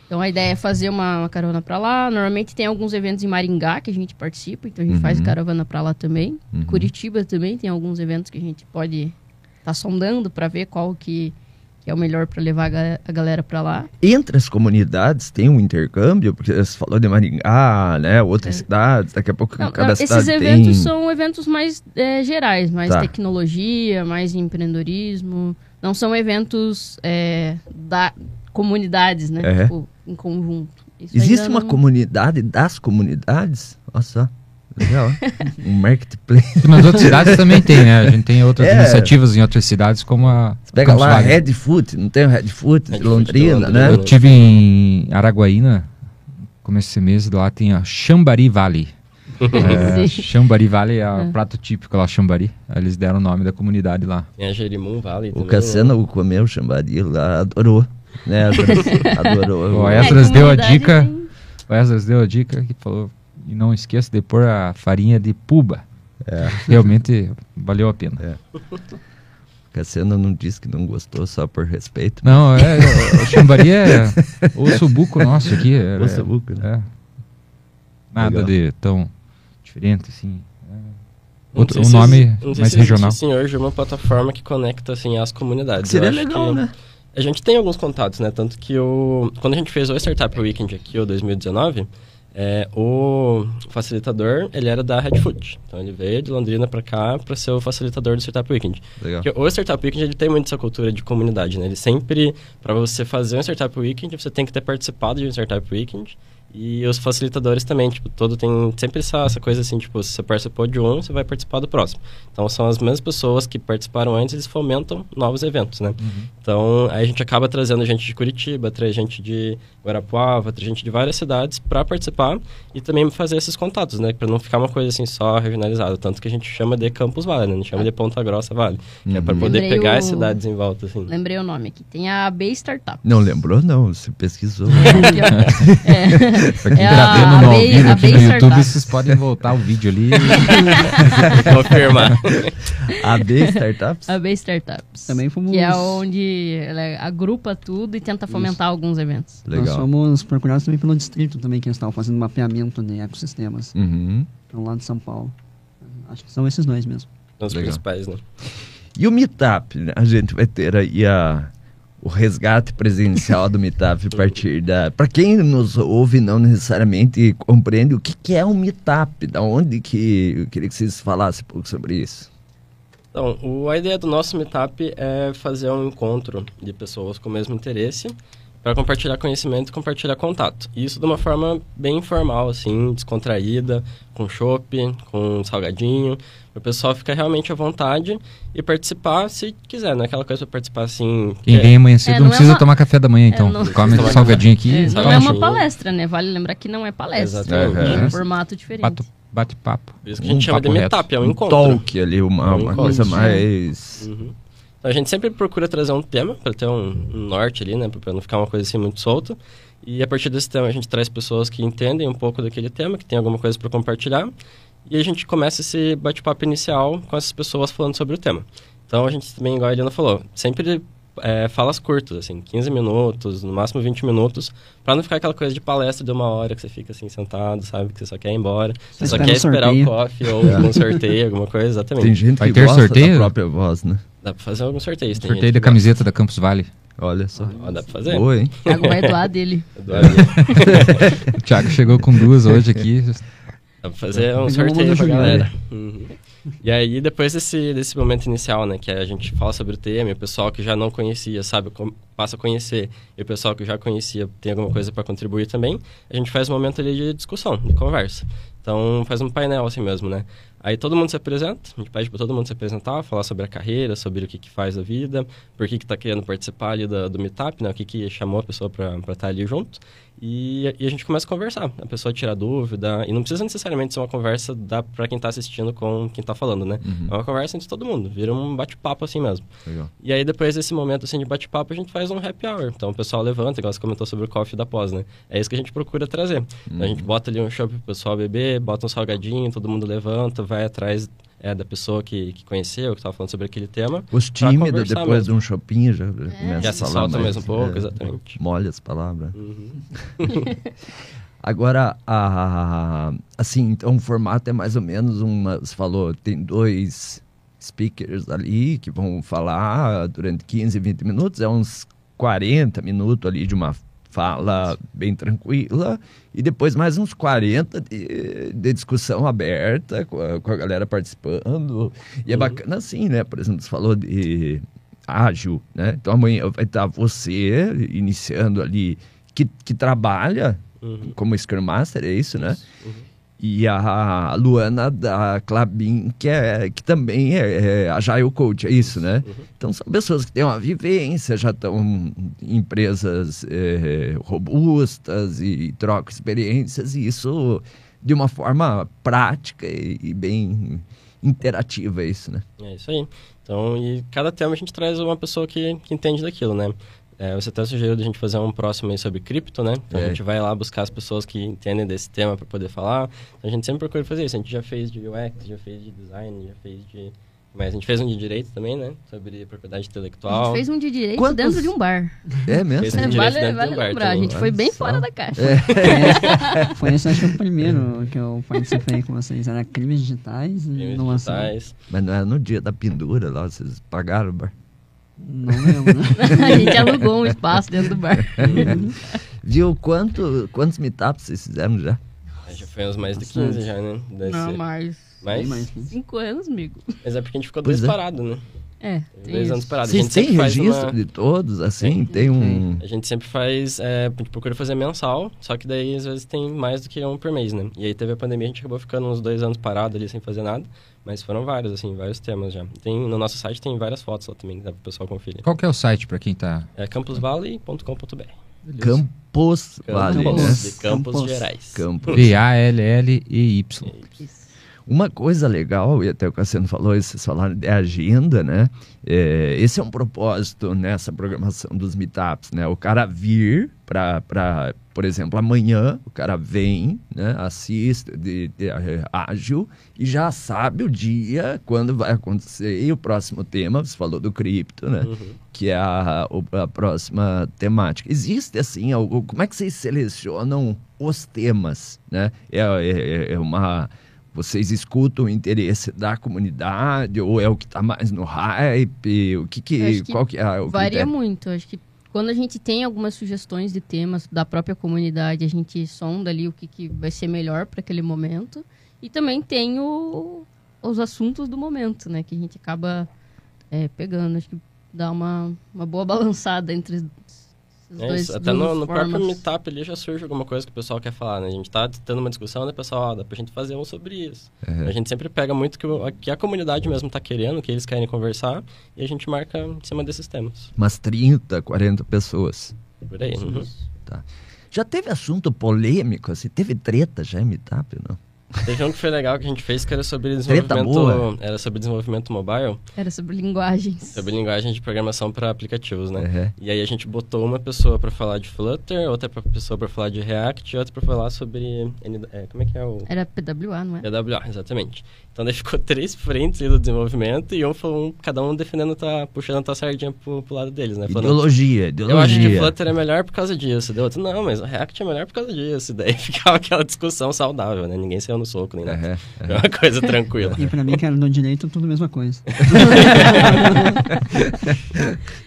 Speaker 3: Então a ideia é fazer uma, uma caravana para lá. Normalmente tem alguns eventos em Maringá que a gente participa, então a gente uhum. faz caravana para lá também. Uhum. Curitiba também tem alguns eventos que a gente pode estar tá sondando para ver qual que, que, é o melhor para levar a galera para lá.
Speaker 2: Entre as comunidades tem um intercâmbio, porque você falou de Maringá, né? Outras é. cidades, daqui a pouco não, cada não, cidade
Speaker 3: Esses
Speaker 2: tem...
Speaker 3: eventos são eventos mais é, gerais, mais tá. tecnologia, mais empreendedorismo. Não são eventos é, da comunidades, né? É. Tipo, em conjunto.
Speaker 2: Isso Existe uma não... comunidade das comunidades? Olha só. Legal. um marketplace.
Speaker 1: Nas outras cidades também tem, né? A gente tem outras é. iniciativas em outras cidades, como a.
Speaker 2: Você pega lá a Red Food, não tem o Red Food de Londrina, Londrina, né?
Speaker 1: Eu tive em Araguaína, começo desse mês, lá tem a Chambari Valley. É, Chambari Valley é o é. prato típico lá, Chambari. Eles deram o nome da comunidade lá.
Speaker 5: Tem a Jerimum Valley
Speaker 2: O Cassiano né? comeu Chambari lá, adorou. Né,
Speaker 1: adorou. o Esdras deu a dica. O Esdras deu a dica que falou. E não esqueça de pôr a farinha de puba. É. Realmente valeu a pena. É.
Speaker 2: Cassiano não disse que não gostou só por respeito.
Speaker 1: Não, é, o Chambari é o buco nosso aqui. É,
Speaker 2: o buco, né? É.
Speaker 1: Nada Legal. de tão diferente, assim. É. Outro, um nome se, mais regional.
Speaker 5: Sim, hoje é uma plataforma que conecta assim as comunidades.
Speaker 2: Seria legal, que, né?
Speaker 5: A gente tem alguns contatos, né? Tanto que o, quando a gente fez o Startup Weekend aqui, o 2019, é, o facilitador, ele era da Redfoot. Então ele veio de Londrina para cá para ser o facilitador do Startup Weekend.
Speaker 2: Legal.
Speaker 5: Porque o Startup Weekend ele tem muito essa cultura de comunidade, né? Ele sempre, para você fazer um Startup Weekend, você tem que ter participado de um Startup Weekend. E os facilitadores também, tipo, todo tem sempre essa, essa coisa assim, tipo, se você participou de um, você vai participar do próximo. Então são as mesmas pessoas que participaram antes, eles fomentam novos eventos, né? Então aí a gente acaba trazendo gente de Curitiba, traz gente de Guarapuava, gente de várias cidades para participar e também fazer esses contatos, né? Para não ficar uma coisa assim só regionalizada, tanto que a gente chama de Campus Vale, né? A gente chama de Ponta Grossa Vale, que é para poder
Speaker 3: Lembrei
Speaker 5: pegar
Speaker 3: o-
Speaker 5: as cidades em volta, assim.
Speaker 3: Lembrei o nome aqui. Tem a AB Startup.
Speaker 2: Não lembrou, não. Você pesquisou.
Speaker 3: É.
Speaker 1: Pra quem
Speaker 3: É
Speaker 1: tá
Speaker 3: a-
Speaker 1: vendo
Speaker 3: a
Speaker 1: vivo
Speaker 3: a
Speaker 1: aqui
Speaker 3: Bay
Speaker 1: no YouTube,
Speaker 3: Startup.
Speaker 1: vocês podem voltar o vídeo ali.
Speaker 5: Confirmar.
Speaker 2: AB Startups?
Speaker 3: AB Startups.
Speaker 4: Também fomos-
Speaker 3: Que é onde ela agrupa tudo e tenta fomentar alguns eventos.
Speaker 4: Nós Fomos procurados também pelo distrito também, que eles estavam fazendo mapeamento de ecossistemas.
Speaker 2: Uhum.
Speaker 4: Então, lá de São Paulo. Acho que são esses dois mesmo.
Speaker 5: Os
Speaker 2: Legal.
Speaker 5: principais, né?
Speaker 2: E o Meetup, né? A gente vai ter aí a, o resgate presencial do Meetup a partir da... Para quem nos ouve, não necessariamente compreende o que, que é um Meetup, da onde que... Eu queria que vocês falassem um pouco sobre isso.
Speaker 5: Então, o- a ideia do nosso meetup é fazer um encontro de pessoas com o mesmo interesse para compartilhar conhecimento e compartilhar contato. E isso de uma forma bem informal, assim, descontraída, com chopp, com salgadinho, o pessoal ficar realmente à vontade e participar se quiser, não é aquela coisa para participar assim... que
Speaker 1: Quem
Speaker 5: é-
Speaker 1: vem amanhecido
Speaker 3: É,
Speaker 1: não,
Speaker 3: não é
Speaker 1: precisa
Speaker 3: uma-
Speaker 1: tomar café da manhã, então.
Speaker 3: É, não-
Speaker 1: Come
Speaker 5: Tomar
Speaker 1: salgadinho aqui.
Speaker 3: É, não
Speaker 5: Salgadinho.
Speaker 3: é uma palestra, né? Vale lembrar que não é palestra.
Speaker 5: Exatamente.
Speaker 3: É um
Speaker 2: Uhum.
Speaker 3: formato diferente.
Speaker 1: bate- Bate-papo.
Speaker 5: Isso que a gente
Speaker 1: Um
Speaker 5: chama de meetup, é um
Speaker 2: um
Speaker 5: encontro.
Speaker 2: talk ali, uma,
Speaker 5: É um
Speaker 2: uma
Speaker 5: encontro.
Speaker 2: coisa mais...
Speaker 5: Uhum. Então a gente sempre procura trazer um tema para ter um, um norte ali, né, para não ficar uma coisa assim muito solta. E a partir desse tema a gente traz pessoas que entendem um pouco daquele tema, que tem alguma coisa para compartilhar. E a gente começa esse bate-papo inicial com essas pessoas falando sobre o tema. Então a gente também, igual a Eliana falou, sempre é, falas curtas, assim, 15 minutos, no máximo 20 minutos, para não ficar aquela coisa de palestra de uma hora que você fica assim sentado, sabe, que você só quer ir embora, você só
Speaker 4: espera
Speaker 5: quer
Speaker 4: um
Speaker 5: esperar
Speaker 4: sorteio.
Speaker 5: o coffee ou algum sorteio, alguma coisa, exatamente.
Speaker 2: Tem gente
Speaker 1: Vai
Speaker 2: que
Speaker 1: ter
Speaker 2: gosta
Speaker 1: sorteio?
Speaker 2: da própria voz, né?
Speaker 5: Dá pra fazer alguns sorteios. tem
Speaker 1: Sorteio da camiseta da Campus Vale.
Speaker 2: Olha só.
Speaker 5: Ó, dá pra fazer.
Speaker 2: Boa, hein?
Speaker 3: O Thiago vai doar dele.
Speaker 5: Eduardo,
Speaker 1: O Thiago chegou com duas hoje aqui.
Speaker 5: Dá pra fazer um sorteio pra galera. Uhum. E aí, depois desse, desse momento inicial, né, que a gente fala sobre o tema, o pessoal que já não conhecia, sabe, passa a conhecer, e o pessoal que já conhecia tem alguma coisa para contribuir também, a gente faz um momento ali de discussão, de conversa. Então, faz um painel assim mesmo, né? Aí todo mundo se apresenta, a gente pede para todo mundo se apresentar, falar sobre a carreira, sobre o que, que faz a vida, por que que tá querendo participar ali do, do meetup, né? O que que chamou a pessoa para estar ali junto. E, e a gente começa a conversar. A pessoa tira dúvida, e não precisa necessariamente ser uma conversa para quem está assistindo com quem está falando, né? É uma conversa entre todo mundo, vira um bate-papo assim mesmo.
Speaker 2: Legal.
Speaker 5: E aí, depois desse momento assim, de bate-papo, a gente faz um happy hour. Então, o pessoal levanta, igual você comentou sobre o coffee da pós, né? É isso que a gente procura trazer. Então, a gente bota ali um show pro pessoal beber, bota um salgadinho, todo mundo levanta, vai atrás é, da pessoa que, que conheceu, que estava falando sobre aquele tema.
Speaker 2: Os tímidos,
Speaker 5: conversar
Speaker 2: depois
Speaker 5: mesmo.
Speaker 2: de um shopping, já, já começa
Speaker 5: Já
Speaker 2: a
Speaker 5: se
Speaker 2: falar
Speaker 5: solta
Speaker 2: mais,
Speaker 5: mais um pouco,
Speaker 2: é,
Speaker 5: exatamente.
Speaker 2: Molha as palavras.
Speaker 5: Uhum.
Speaker 2: Agora, a, assim, então o formato é mais ou menos uma. Você falou, tem dois speakers ali que vão falar durante 15, 20 minutos, é uns 40 minutos ali de uma fala bem tranquila, e depois mais uns 40 de, de discussão aberta com a, com a galera participando. E é
Speaker 5: Uhum.
Speaker 2: bacana assim, né? Por exemplo, você falou de ágil, né? Então amanhã vai estar você iniciando ali, que, que trabalha
Speaker 5: Uhum.
Speaker 2: como Scrum Master, é isso, né?
Speaker 5: Uhum.
Speaker 2: E a Luana da Clabin, que, é, que também é, é Agile Coach, é isso, né?
Speaker 5: Uhum.
Speaker 2: Então são pessoas que têm uma vivência, já estão em empresas é, robustas e trocam experiências, e isso de uma forma prática e, e bem interativa, é isso, né?
Speaker 5: É isso aí. Então, e cada tema a gente traz uma pessoa que, que entende daquilo, né? É, você até sugeriu de a gente fazer um próximo aí sobre cripto, né? Então
Speaker 2: É.
Speaker 5: a gente vai lá buscar as pessoas que entendem desse tema para poder falar. Então, a gente sempre procura fazer isso. A gente já fez de UX, já fez de design, já fez de... Mas a gente fez um de direito também, né? Sobre propriedade
Speaker 3: A gente
Speaker 5: intelectual.
Speaker 3: fez um de direito
Speaker 2: Quantos-
Speaker 3: dentro de um bar.
Speaker 2: É mesmo?
Speaker 5: Esse
Speaker 3: É,
Speaker 5: direito
Speaker 3: vale
Speaker 5: dentro de
Speaker 3: vale
Speaker 5: um bar,
Speaker 3: lembrar, a gente foi bem
Speaker 2: olha
Speaker 3: fora
Speaker 2: só.
Speaker 3: da caixa.
Speaker 4: Foi esse acho que o primeiro que eu participei com vocês. Era crimes digitais e
Speaker 5: Crimes digitais.
Speaker 2: Mas não é no dia da pendura lá, vocês pagaram o bar.
Speaker 4: Não lembro, né?
Speaker 3: a gente alugou um espaço dentro do bar.
Speaker 2: Viu quanto, quantos meetups vocês fizeram já?
Speaker 5: Já foi uns mais de
Speaker 4: Bastante.
Speaker 5: 15 já, né? Deve
Speaker 3: Não,
Speaker 5: ser.
Speaker 3: mais.
Speaker 5: Mais?
Speaker 4: Mais que isso.
Speaker 3: Cinco anos, amigo.
Speaker 5: Mas é porque a gente ficou
Speaker 2: Pois
Speaker 5: dois
Speaker 2: é.
Speaker 5: parados, né?
Speaker 3: É, tem
Speaker 5: Dois
Speaker 3: isso.
Speaker 5: anos parados. A
Speaker 2: Vocês
Speaker 5: gente
Speaker 2: têm
Speaker 5: sempre faz
Speaker 2: registro
Speaker 5: uma-
Speaker 2: de todos, assim? Tem um...
Speaker 5: A gente sempre faz, é, a gente procura fazer mensal, só que daí às vezes tem mais do que um por mês, né? E aí teve a pandemia, a gente acabou ficando uns dois anos parado ali sem fazer nada, mas foram vários, assim, vários temas já. Tem, no nosso site tem várias fotos lá também, que dá pro pessoal conferir.
Speaker 1: Qual que é o site para quem tá...
Speaker 5: É campusvalley.com.br.
Speaker 2: Campos Vale,
Speaker 5: Campos,
Speaker 2: né?
Speaker 5: Campos,
Speaker 4: Campos.
Speaker 5: Gerais.
Speaker 2: Campos.
Speaker 1: V-A-L-L-E-Y.
Speaker 2: Uma coisa legal, e até o Cassiano falou, vocês falaram de agenda, né? É, esse é um propósito nessa programação dos meetups, né? O cara vir para, por exemplo, amanhã, o cara vem, né? assiste de, de, é, ágil e já sabe o dia, quando vai acontecer. E o próximo tema, você falou do cripto, né?
Speaker 5: Uhum.
Speaker 2: que é a, a próxima temática. Existe assim, algo, como é que vocês selecionam os temas, né? É, é- é uma vocês escutam o interesse da comunidade ou é o que está mais no hype? O que que,
Speaker 3: que
Speaker 2: qual que é o
Speaker 3: Varia
Speaker 2: critério?
Speaker 3: muito. Acho que quando a gente tem algumas sugestões de temas da própria comunidade, a gente sonda ali o que, que vai ser melhor para aquele momento. E também tem o- os assuntos do momento, né? Que a gente acaba é, pegando. Acho que dá uma, uma boa balançada entre
Speaker 5: É isso, até no, no próprio meetup ali já surge alguma coisa que o pessoal quer falar, né? A gente tá tendo uma discussão, né, pessoal? Ó, dá pra gente fazer um sobre isso. A gente sempre pega muito o que, o- que a comunidade mesmo tá querendo, que eles querem conversar, e a gente marca em cima desses temas.
Speaker 2: Umas 30, 40 pessoas.
Speaker 5: Por aí. uhum.
Speaker 2: Já teve assunto polêmico, assim? Teve treta já em meetup, não?
Speaker 5: Teve um que foi legal que a gente fez que era sobre desenvolvimento. Era sobre desenvolvimento mobile,
Speaker 3: Era sobre linguagens.
Speaker 5: sobre linguagem de programação para aplicativos, né?
Speaker 2: Uhum.
Speaker 5: E aí a gente botou uma pessoa para falar de Flutter, outra pra- pessoa para falar de React e outra para falar sobre. N- é, como é que é o.
Speaker 3: Era PWA, não é?
Speaker 5: PWA, exatamente. Então daí ficou três frentes aí do desenvolvimento e um, foi um cada um defendendo, tá, puxando a sardinha pro, pro lado deles, né? Falando,
Speaker 2: Ideologia, ideologia.
Speaker 5: eu acho que Flutter é melhor por causa disso. Deu outro, não, mas o React é melhor por causa disso. E daí ficava aquela discussão saudável, né? Ninguém saiu no soco nem nada.
Speaker 2: Uhum.
Speaker 5: É uma coisa tranquila.
Speaker 4: E pra mim, que era do direito, tudo a mesma coisa.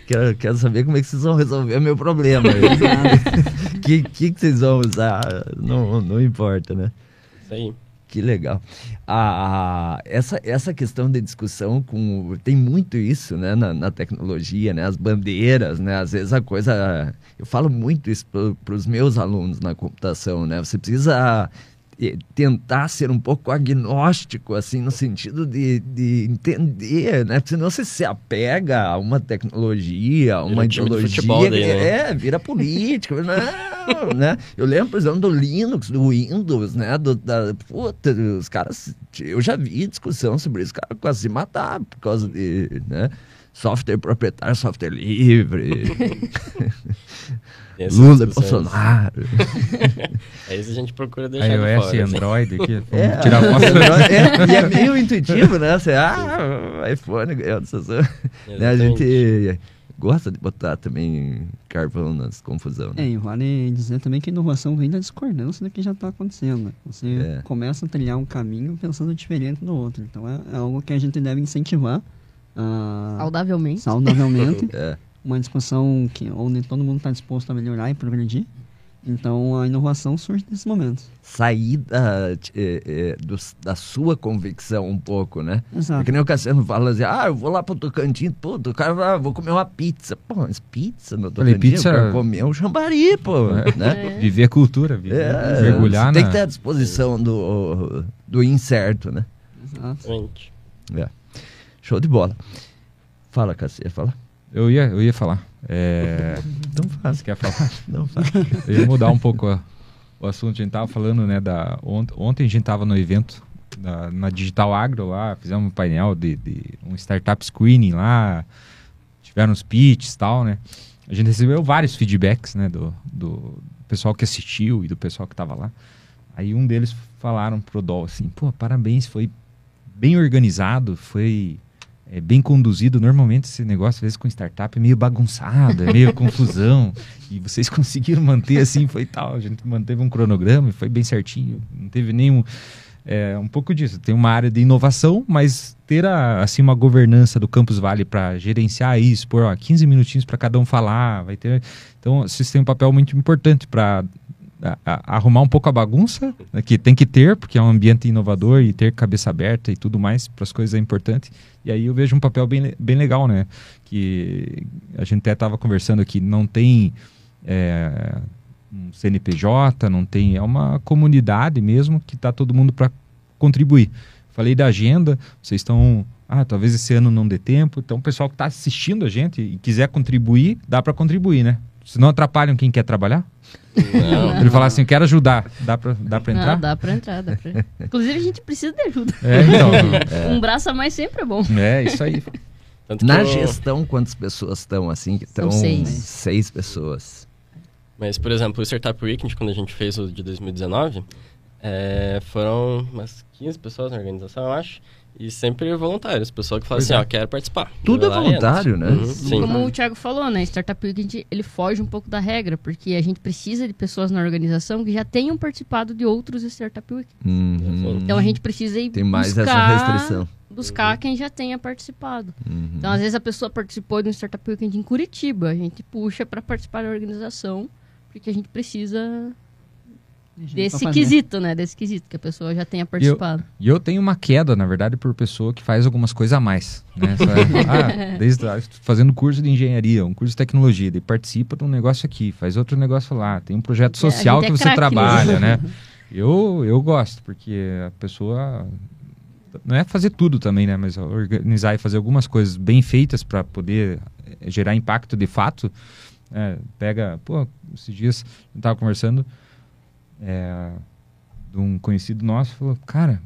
Speaker 2: Quero, quero saber como é que vocês vão resolver o meu problema. que, que que vocês vão usar? Não, não importa, né?
Speaker 5: Isso aí.
Speaker 2: Que legal. A, a- essa, essa questão de discussão com. Tem muito isso né, na, na tecnologia, né? As bandeiras, né? Às vezes a coisa. Eu falo muito isso para os meus alunos na computação, né? Você precisa tentar ser um pouco agnóstico, assim, no sentido de, de entender, né? Porque senão você se apega a uma tecnologia, a uma
Speaker 5: um de
Speaker 2: ideologia.
Speaker 5: daí, né?
Speaker 2: É, vira político. Não, né? Eu lembro, por exemplo, do Linux, do Windows, né? Do, da, puta, os caras. Eu já vi discussão sobre isso, cara quase se matar por causa de. Né? Software proprietário, software livre, Lula,
Speaker 5: discussões.
Speaker 2: Bolsonaro.
Speaker 5: É isso a gente procura deixar de
Speaker 1: iOS
Speaker 5: fora.
Speaker 1: e
Speaker 5: assim.
Speaker 1: Android aqui.
Speaker 2: É,
Speaker 1: tirar foto.
Speaker 2: é, e é meio intuitivo, né? Você, ah, iPhone, né? A gente gosta de botar também carvão nas confusão,
Speaker 4: É,
Speaker 2: né?
Speaker 4: e vale dizer também que a inovação vem da discordância do que já está acontecendo. né? Você
Speaker 2: É.
Speaker 4: começa a trilhar um caminho pensando diferente do outro. Então é, é algo que a gente deve incentivar ah,
Speaker 3: Saudavelmente.
Speaker 4: saudavelmente.
Speaker 2: É.
Speaker 4: uma discussão que, onde todo mundo está disposto a melhorar e progredir. Então a inovação surge nesses momentos.
Speaker 2: Sair da, eh, eh, dos- da sua convicção um pouco, né? É
Speaker 4: Exato.
Speaker 2: que nem o Cassiano fala assim, ah, eu vou lá pro Tocantins, pô, o cara vai, ah, vou comer uma pizza. Pô, mas pizza no
Speaker 1: Falei,
Speaker 2: Tocantins,
Speaker 1: pizza-
Speaker 2: eu comer um jambari, pô,
Speaker 1: É.
Speaker 2: né?
Speaker 1: Viver a cultura, viver,
Speaker 2: É,
Speaker 1: mergulhar
Speaker 2: você tem
Speaker 1: na...
Speaker 2: que ter a disposição do, do incerto, né?
Speaker 4: Exato.
Speaker 5: Exatamente.
Speaker 2: É. Show de bola. Fala, Cassia, fala.
Speaker 1: Eu ia, eu ia falar. É...
Speaker 2: Não faz,
Speaker 1: Você quer falar?
Speaker 2: não faz.
Speaker 1: Eu ia mudar um pouco a- o assunto. A gente tava falando, né, da... Ont ontem a gente tava no evento na, na Digital Agro lá, fizemos um painel de, de um startup screening lá, tiveram uns pitches e tal, né? A gente recebeu vários feedbacks, né, do, do pessoal que assistiu e do pessoal que tava lá. Aí um deles falaram pro Dol assim, pô, parabéns, foi bem organizado, foi é, bem conduzido. Normalmente esse negócio, às vezes, com startup é meio bagunçado, é meio confusão. E vocês conseguiram manter assim, foi tal. A gente manteve um cronograma e foi bem certinho. Não teve nenhum, é um pouco disso. Tem uma área de inovação, mas ter a, assim uma governança do Campus Vale para gerenciar isso, por ó, 15 minutinhos para cada um falar, vai ter. Então, vocês têm um papel muito importante para arrumar um pouco a bagunça, né, que tem que ter, porque é um ambiente inovador e ter cabeça aberta e tudo mais para as coisas é importante. E aí eu vejo um papel bem, bem legal, né? Que a gente até estava conversando aqui, não tem é, um CNPJ, não tem, é uma comunidade mesmo que está todo mundo para contribuir. Falei da agenda, vocês estão ah, talvez esse ano não dê tempo. Então, o pessoal que está assistindo a gente e quiser contribuir, dá para contribuir, né? Se não atrapalham quem quer trabalhar? Não. Ele falar assim, quero ajudar. Dá pra, dá pra entrar?
Speaker 3: Não, dá pra entrar, dá pra... Inclusive, a gente precisa de ajuda.
Speaker 1: É, então.
Speaker 3: É. Um braço a mais sempre é bom.
Speaker 1: É, isso aí.
Speaker 2: Na eu... gestão, quantas pessoas estão assim? Estão
Speaker 3: seis.
Speaker 2: seis pessoas.
Speaker 5: Mas, por exemplo, o Startup Weekend, quando a gente fez o de 2019, é, foram umas 15 pessoas na organização, eu acho. E sempre voluntários, pessoal que fala assim, é. ó, quero participar.
Speaker 2: Tudo é voluntário, né?
Speaker 3: Uhum, sim. Como o Thiago falou, né? Startup Weekend, ele foge um pouco da regra, porque a gente precisa de pessoas na organização que já tenham participado de outros Startup Weekend.
Speaker 2: Uhum.
Speaker 3: Então a gente precisa ir
Speaker 2: Tem mais
Speaker 3: buscar,
Speaker 2: essa restrição.
Speaker 3: Buscar quem já tenha participado.
Speaker 2: Uhum.
Speaker 3: Então, às vezes, a pessoa participou de um Startup Weekend em Curitiba. A gente puxa para participar da organização, porque a gente precisa desse quesito, né? Desse quesito, que a pessoa já tenha participado.
Speaker 1: E eu, eu, tenho uma queda, na verdade, por pessoa que faz algumas coisas a mais. Né? ah, desde fazendo curso de engenharia, um curso de tecnologia, e participa de um negócio aqui, faz outro negócio lá, tem um projeto é, social é, que você trabalha, né? Eu, eu gosto, porque a pessoa não é fazer tudo também, né? Mas organizar e fazer algumas coisas bem feitas para poder eh, gerar impacto de fato. É, pega, pô, esses dias eu estava conversando é, de um conhecido nosso, falou, cara,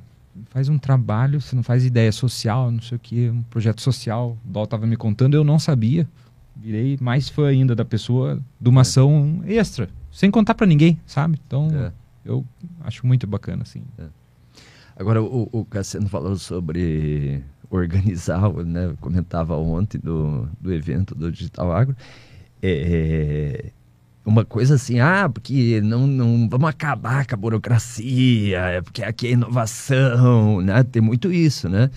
Speaker 1: faz um trabalho, você não faz ideia social, não sei o que, um projeto social. O Dol estava me contando, eu não sabia. Virei mais fã ainda da pessoa, de uma é. ação extra, sem contar para ninguém, sabe? Então, é. eu acho muito bacana, assim. É.
Speaker 2: Agora, o, o Cassiano falou sobre organizar, né? comentava ontem do, do evento do Digital Agro. É, uma coisa assim, ah, porque não, não vamos acabar com a burocracia, é porque aqui é inovação, né? Tem muito isso, né?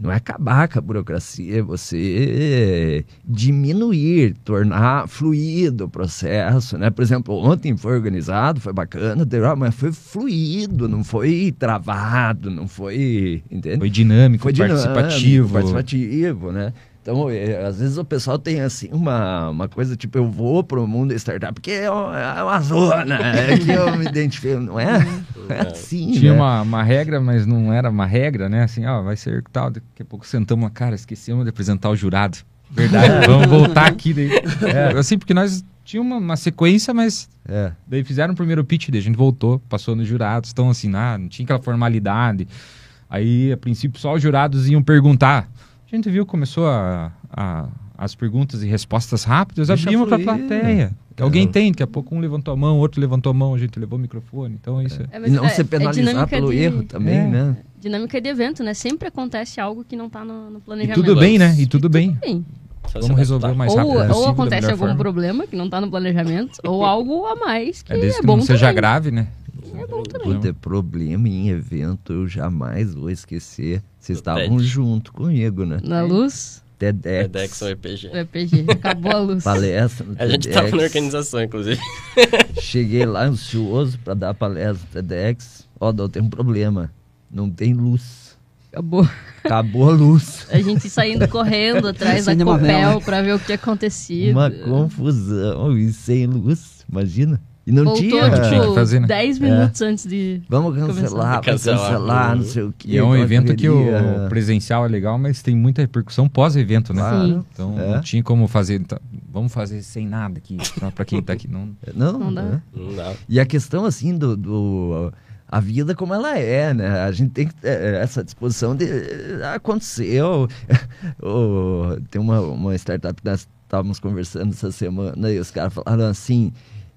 Speaker 2: Não é acabar com a burocracia, é você diminuir, tornar fluido o processo, né? Por exemplo, ontem foi organizado, foi bacana, mas foi fluido, não foi travado, não foi, entende?
Speaker 1: Foi dinâmico,
Speaker 2: foi
Speaker 1: dinâmico, participativo.
Speaker 2: Participativo, né? Então, é, às vezes o pessoal tem assim uma, uma coisa tipo, eu vou pro mundo startup, porque é uma, é uma zona, é que eu me identifico, não é? É assim,
Speaker 1: Tinha
Speaker 2: né?
Speaker 1: uma, uma regra, mas não era uma regra, né? Assim, ó, vai ser tal, daqui a pouco sentamos, cara, esquecemos de apresentar o jurado. Verdade, vamos voltar aqui. Daí. É, assim, porque nós tinha uma, uma sequência, mas é. daí fizeram o primeiro pitch, daí a gente voltou, passou nos jurados, então assim, ah, não tinha aquela formalidade. Aí, a princípio, só os jurados iam perguntar a gente viu, começou a, a as perguntas e respostas rápidas, Deixa abrimos para a plateia. É. Alguém tem, daqui a pouco um levantou a mão, outro levantou a mão, a gente levou o microfone. Então isso é.
Speaker 2: é não é, ser penalizado pelo de, erro também, é. né?
Speaker 3: Dinâmica de evento, né? Sempre acontece algo que não está no, no, planejamento.
Speaker 1: E tudo bem, né? E tudo, e bem.
Speaker 3: tudo bem.
Speaker 1: Vamos resolver mais rápido.
Speaker 3: Ou,
Speaker 1: possível,
Speaker 3: ou acontece algum forma. problema que não está no planejamento, ou algo a mais que é, desde é que bom
Speaker 1: não seja
Speaker 3: também.
Speaker 1: grave, né?
Speaker 3: É bom também.
Speaker 2: Ter problema em evento, eu jamais vou esquecer. Vocês estavam junto comigo, né?
Speaker 3: Na luz?
Speaker 2: TEDx.
Speaker 5: TEDx ou EPG.
Speaker 3: O EPG, acabou a luz.
Speaker 2: Palestra no
Speaker 5: A gente estava na organização, inclusive.
Speaker 2: Cheguei lá ansioso para dar palestra no TEDx. Ó, oh, tem um problema. Não tem luz.
Speaker 3: Acabou.
Speaker 2: Acabou a luz.
Speaker 3: A gente saindo correndo atrás da Copel para ver o que tinha acontecido.
Speaker 2: Uma confusão e sem luz, imagina. E não
Speaker 3: Voltou,
Speaker 2: tinha.
Speaker 3: Tipo,
Speaker 1: tinha que fazer, né?
Speaker 3: 10 minutos é. antes de.
Speaker 2: Vamos cancelar, cancelar, cancelar, não sei o que.
Speaker 1: E é um evento que o presencial é legal, mas tem muita repercussão pós-evento, né?
Speaker 3: Sim.
Speaker 1: Então é. não tinha como fazer. Então, vamos fazer sem nada aqui, para quem tá aqui. Não,
Speaker 2: não,
Speaker 3: não, dá.
Speaker 2: É.
Speaker 5: não dá.
Speaker 2: E a questão, assim, do, do a vida como ela é, né? A gente tem é, essa disposição de aconteceu. tem uma, uma startup que nós estávamos conversando essa semana e os caras falaram assim: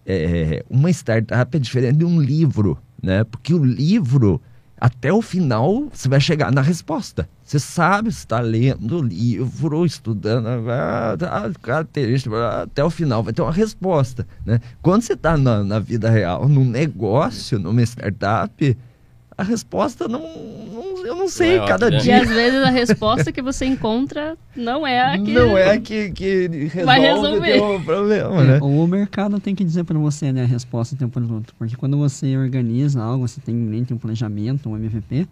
Speaker 2: é, uma startup é diferente de um livro, né? Porque o livro, até o final, você vai chegar na resposta. Você sabe se está lendo o livro, estudando a característica, até o final vai ter uma resposta, né? Quando você está na, na vida real, num negócio, numa startup, a resposta não, não eu não sei,
Speaker 5: Não é
Speaker 2: cada
Speaker 5: óbvia.
Speaker 3: E
Speaker 2: dia
Speaker 3: às vezes a resposta que você encontra não é a que.
Speaker 2: não é que, que resolve
Speaker 3: Vai resolver.
Speaker 2: o problema,
Speaker 4: É,
Speaker 2: né?
Speaker 4: O mercado tem que dizer para você né, a resposta do teu produto. Porque quando você organiza algo, você tem em mente um planejamento, um MVP,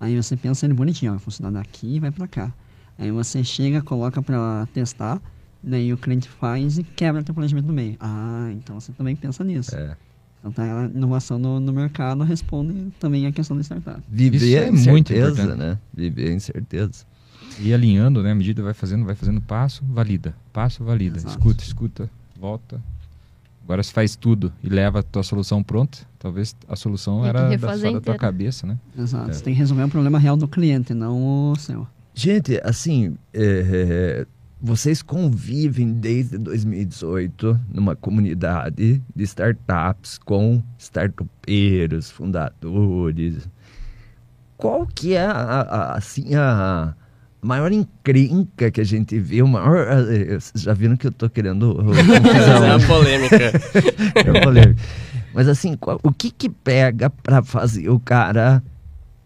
Speaker 4: aí você pensa ele bonitinho, ó, vai funcionar daqui e vai para cá. Aí você chega, coloca para testar, daí o cliente faz e quebra teu planejamento no meio. Ah, então você também pensa nisso.
Speaker 2: É.
Speaker 4: Então tá, a inovação no, no mercado responde também a questão da startup.
Speaker 2: Viver
Speaker 1: Isso é
Speaker 2: é
Speaker 1: muito
Speaker 2: incerteza,
Speaker 1: importante.
Speaker 2: né? Viver é incerteza.
Speaker 1: E alinhando, né? À medida vai fazendo, vai fazendo passo, valida. Passo, valida.
Speaker 4: Exato.
Speaker 1: Escuta, escuta, volta. Agora se faz tudo e leva a tua solução pronta, talvez a solução era da, só da tua cabeça, né?
Speaker 4: Exato.
Speaker 2: É.
Speaker 4: Você tem que resolver o problema real do cliente, não o seu.
Speaker 2: Gente, assim, é, vocês convivem desde 2018 numa comunidade de startups com startupeiros, fundadores. Qual que é a, a- assim, a maior encrenca que a gente vê? O maior, eh, vocês já viram que eu tô querendo
Speaker 5: é
Speaker 2: né?
Speaker 5: uma polêmica.
Speaker 2: É polêmico. Mas assim, qual- o que que pega para fazer o cara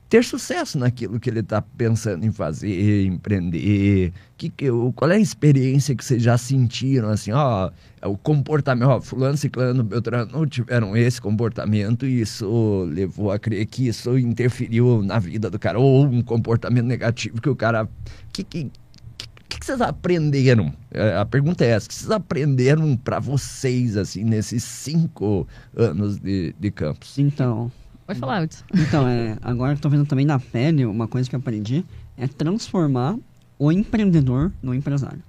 Speaker 2: ter sucesso naquilo que ele está pensando em fazer, empreender? Que, que, qual é a experiência que vocês já sentiram, assim, ó, o comportamento, ó, fulano, ciclano, beltrano tiveram esse comportamento e isso levou a crer que isso interferiu na vida do cara, ou um comportamento negativo que o cara... Que, que, que, que vocês aprenderam? É, A pergunta é essa: o que vocês aprenderam para vocês, assim, nesses cinco anos de, de campus?
Speaker 4: Então,
Speaker 3: Pode falar, Hudson.
Speaker 4: Então, é, agora que eu tô vendo também na pele, uma coisa que eu aprendi é transformar o empreendedor no empresário.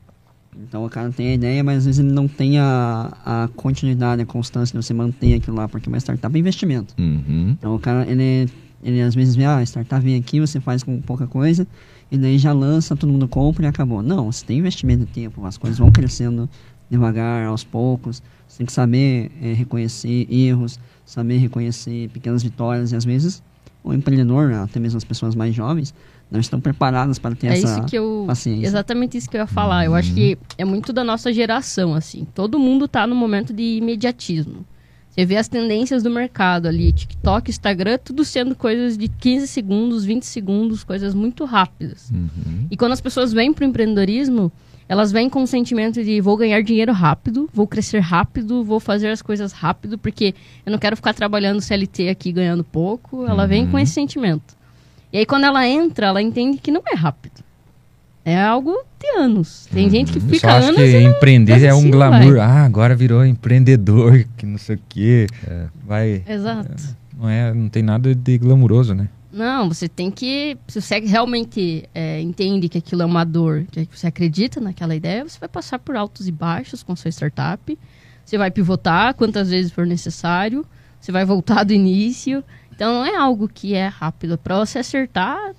Speaker 4: Então, o cara tem a ideia, mas às vezes ele não tem a, a continuidade, a constância de você manter aquilo lá, porque uma startup é investimento.
Speaker 2: Uhum.
Speaker 4: Então, o cara, ele, ele às vezes vê, ah, a startup vem aqui, você faz com pouca coisa, e daí já lança, todo mundo compra e acabou. Não, você tem investimento de tempo, as coisas vão crescendo devagar, aos poucos. Você tem que saber eh, reconhecer erros, saber reconhecer pequenas vitórias, e às vezes o empreendedor, até mesmo as pessoas mais jovens, não estão preparadas para ter
Speaker 3: É
Speaker 4: essa
Speaker 3: isso que eu.
Speaker 4: paciência.
Speaker 3: Exatamente isso que eu ia falar. Eu acho que é muito da nossa geração, assim. Todo mundo tá no momento de imediatismo. Você vê as tendências do mercado ali, TikTok, Instagram, tudo sendo coisas de 15 segundos, 20 segundos, coisas muito rápidas.
Speaker 2: Uhum.
Speaker 3: E quando as pessoas vêm para o empreendedorismo, elas vêm com o sentimento de vou ganhar dinheiro rápido, vou crescer rápido, vou fazer as coisas rápido, porque eu não quero ficar trabalhando CLT aqui ganhando pouco. Ela vem com esse sentimento. E aí quando ela entra, ela entende que não é rápido. É algo de anos. Tem gente que fica
Speaker 1: só acho
Speaker 3: anos
Speaker 1: que
Speaker 3: e
Speaker 1: empreender é um glamour.
Speaker 3: vai.
Speaker 1: Ah, agora virou empreendedor, que não sei o quê. Vai.
Speaker 3: Exato.
Speaker 1: Não, é, não tem nada de glamuroso, né?
Speaker 3: Não, você tem que. Se você realmente é, entende que aquilo é uma dor, que você acredita naquela ideia, você vai passar por altos e baixos com sua startup. Você vai pivotar quantas vezes for necessário. Você vai voltar do início. Então não é algo que é rápido. Para você acertar,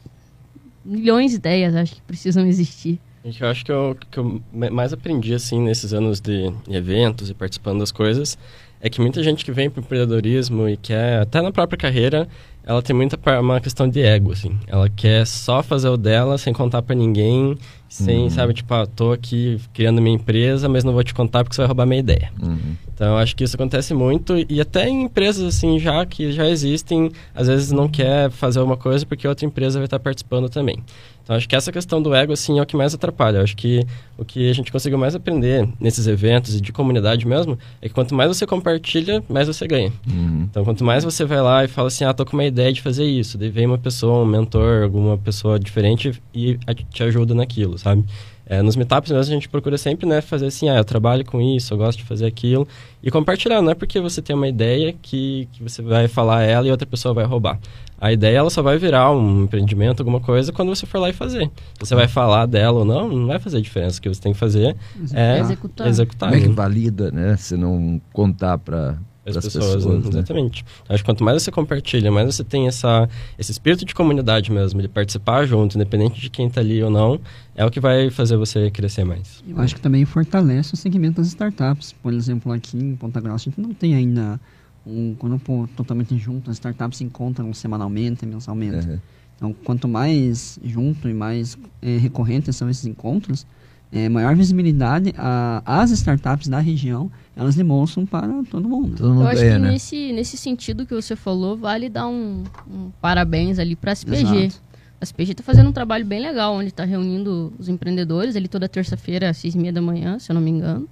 Speaker 3: milhões de ideias acho que precisam existir.
Speaker 5: Eu acho que eu, que eu mais aprendi, assim, nesses anos de eventos e participando das coisas, é que muita gente que vem para o empreendedorismo e quer, até na própria carreira, ela tem muita uma questão de ego, assim. Ela quer só fazer o dela, sem contar para ninguém, sem, sabe, tipo, ah, tô aqui criando minha empresa, mas não vou te contar porque você vai roubar minha ideia.
Speaker 2: Uhum.
Speaker 5: Então, acho que isso acontece muito e até em empresas assim já que já existem, às vezes não quer fazer uma coisa porque outra empresa vai estar participando também. Então, acho que essa questão do ego assim é o que mais atrapalha. Eu acho que o que a gente conseguiu mais aprender nesses eventos e de comunidade mesmo é que quanto mais você compartilha, mais você ganha.
Speaker 2: Uhum.
Speaker 5: Então, quanto mais você vai lá e fala assim, ah, tô com uma ideia de fazer isso, daí vem uma pessoa, um mentor, alguma pessoa diferente e te ajuda naquilo, sabe? É, nos meetups mesmo a gente procura sempre, né, fazer assim, ah, eu trabalho com isso, eu gosto de fazer aquilo, e compartilhar, não é porque você tem uma ideia que, que você vai falar ela e outra pessoa vai roubar. A ideia, ela só vai virar um empreendimento, alguma coisa, quando você for lá e fazer. Se você vai falar dela ou não, não vai fazer diferença. O que você tem que fazer é
Speaker 3: Executar.
Speaker 5: executar.
Speaker 2: Como é que
Speaker 5: né?
Speaker 2: valida, né? Se não contar para
Speaker 5: as
Speaker 2: as
Speaker 5: pessoas,
Speaker 2: pessoas,
Speaker 5: né?
Speaker 2: né?
Speaker 5: exatamente. Acho que quanto mais você compartilha, mais você tem essa, esse espírito de comunidade mesmo, de participar junto, independente de quem está ali ou não, é o que vai fazer você crescer mais.
Speaker 4: Eu acho que também fortalece o segmento das startups. Por exemplo, aqui em Ponta Grossa, a gente não tem ainda um grupo totalmente junto. As startups se encontram semanalmente, mensalmente.
Speaker 2: Uhum.
Speaker 4: Então, quanto mais junto e mais eh, recorrentes são esses encontros, é, maior visibilidade, a, as startups da região, elas demonstram para todo mundo.
Speaker 2: Todo mundo
Speaker 3: Eu acho
Speaker 2: é,
Speaker 3: que
Speaker 2: né?
Speaker 3: nesse, nesse sentido que você falou, vale dar um, um parabéns ali para a SPG.
Speaker 4: Exato.
Speaker 3: A SPG está fazendo um trabalho bem legal, onde está reunindo os empreendedores ali toda terça-feira, às seis e meia da manhã, se eu não me engano.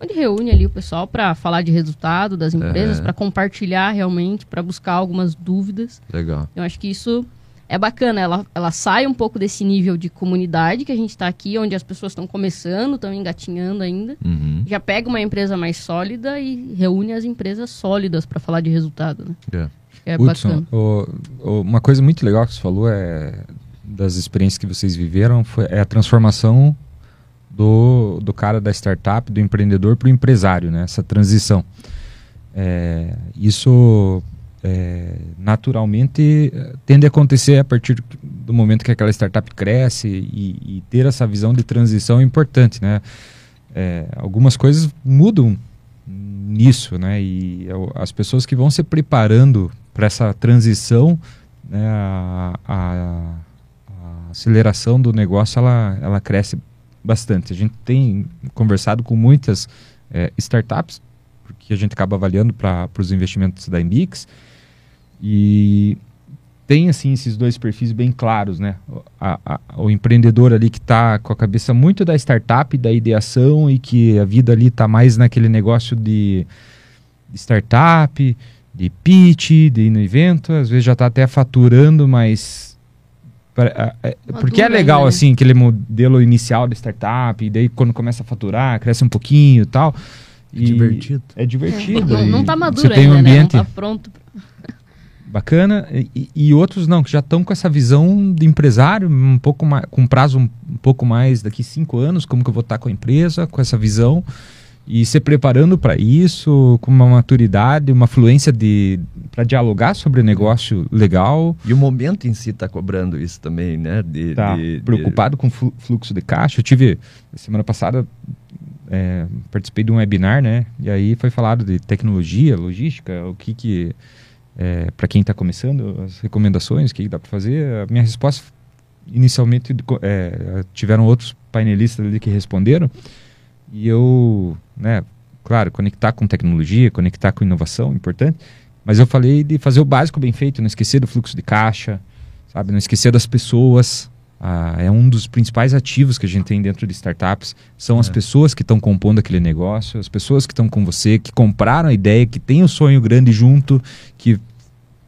Speaker 3: Onde reúne ali o pessoal para falar de resultado das empresas,
Speaker 2: É.
Speaker 3: para compartilhar realmente, para buscar algumas dúvidas.
Speaker 2: Legal.
Speaker 3: Eu acho que isso é bacana. Ela, ela sai um pouco desse nível de comunidade que a gente está aqui, onde as pessoas estão começando, estão engatinhando ainda.
Speaker 2: Uhum.
Speaker 3: Já pega uma empresa mais sólida e reúne as empresas sólidas para falar de resultado, né?
Speaker 2: É.
Speaker 3: Acho que é
Speaker 1: Hudson,
Speaker 3: bacana.
Speaker 1: o- o- uma coisa muito legal que você falou é das experiências que vocês viveram foi é a transformação do, do cara da startup, do empreendedor para o empresário, né? Essa transição. É, isso é, naturalmente eh, tende a acontecer a partir do momento que aquela startup cresce e, e ter essa visão de transição é importante, né? É, algumas coisas mudam nisso, né? E eu- as pessoas que vão se preparando para essa transição, né? A, a- a aceleração do negócio ela, ela cresce bastante. A gente tem conversado com muitas eh, startups, porque a gente acaba avaliando para os investimentos da Embix, e tem assim esses dois perfis bem claros, né? O- a- a- o empreendedor ali que está com a cabeça muito da startup, da ideação e que a vida ali está mais naquele negócio de, startup, de pitch, de ir no evento, às vezes já está até faturando, mas pra- é- porque é legal
Speaker 3: né?
Speaker 1: assim aquele modelo inicial da startup, e daí quando começa a faturar, cresce um pouquinho e tal.
Speaker 2: É divertido.
Speaker 1: É divertido.
Speaker 3: Não, não
Speaker 1: e
Speaker 3: tá maduro
Speaker 1: Você tem
Speaker 3: ainda,
Speaker 1: um ambiente
Speaker 3: né? Não tá pronto.
Speaker 1: Bacana e, e outros não que já estão com essa visão de empresário um pouco mais com prazo um, um pouco mais daqui cinco anos como que eu vou estar com a empresa com essa visão e se preparando para isso com uma maturidade uma fluência de para dialogar sobre negócio legal.
Speaker 2: E o momento em si está cobrando isso também, né? De,
Speaker 1: tá
Speaker 2: de- de-
Speaker 1: preocupado com flu- fluxo de caixa. Eu tive semana passada é, participei de um webinar né? E aí foi falado de tecnologia logística o que que para quem está começando as recomendações o que dá para fazer a minha resposta inicialmente é, tiveram outros painelistas ali que responderam. E eu né claro conectar com tecnologia conectar com inovação importante. Mas eu falei de fazer o básico bem feito não esquecer do fluxo de caixa sabe? Não esquecer das pessoas ah, é um dos principais ativos que a gente tem dentro de startups são as
Speaker 2: É.
Speaker 1: pessoas que estão compondo aquele negócio as pessoas que estão com você que compraram a ideia que tem o sonho grande junto que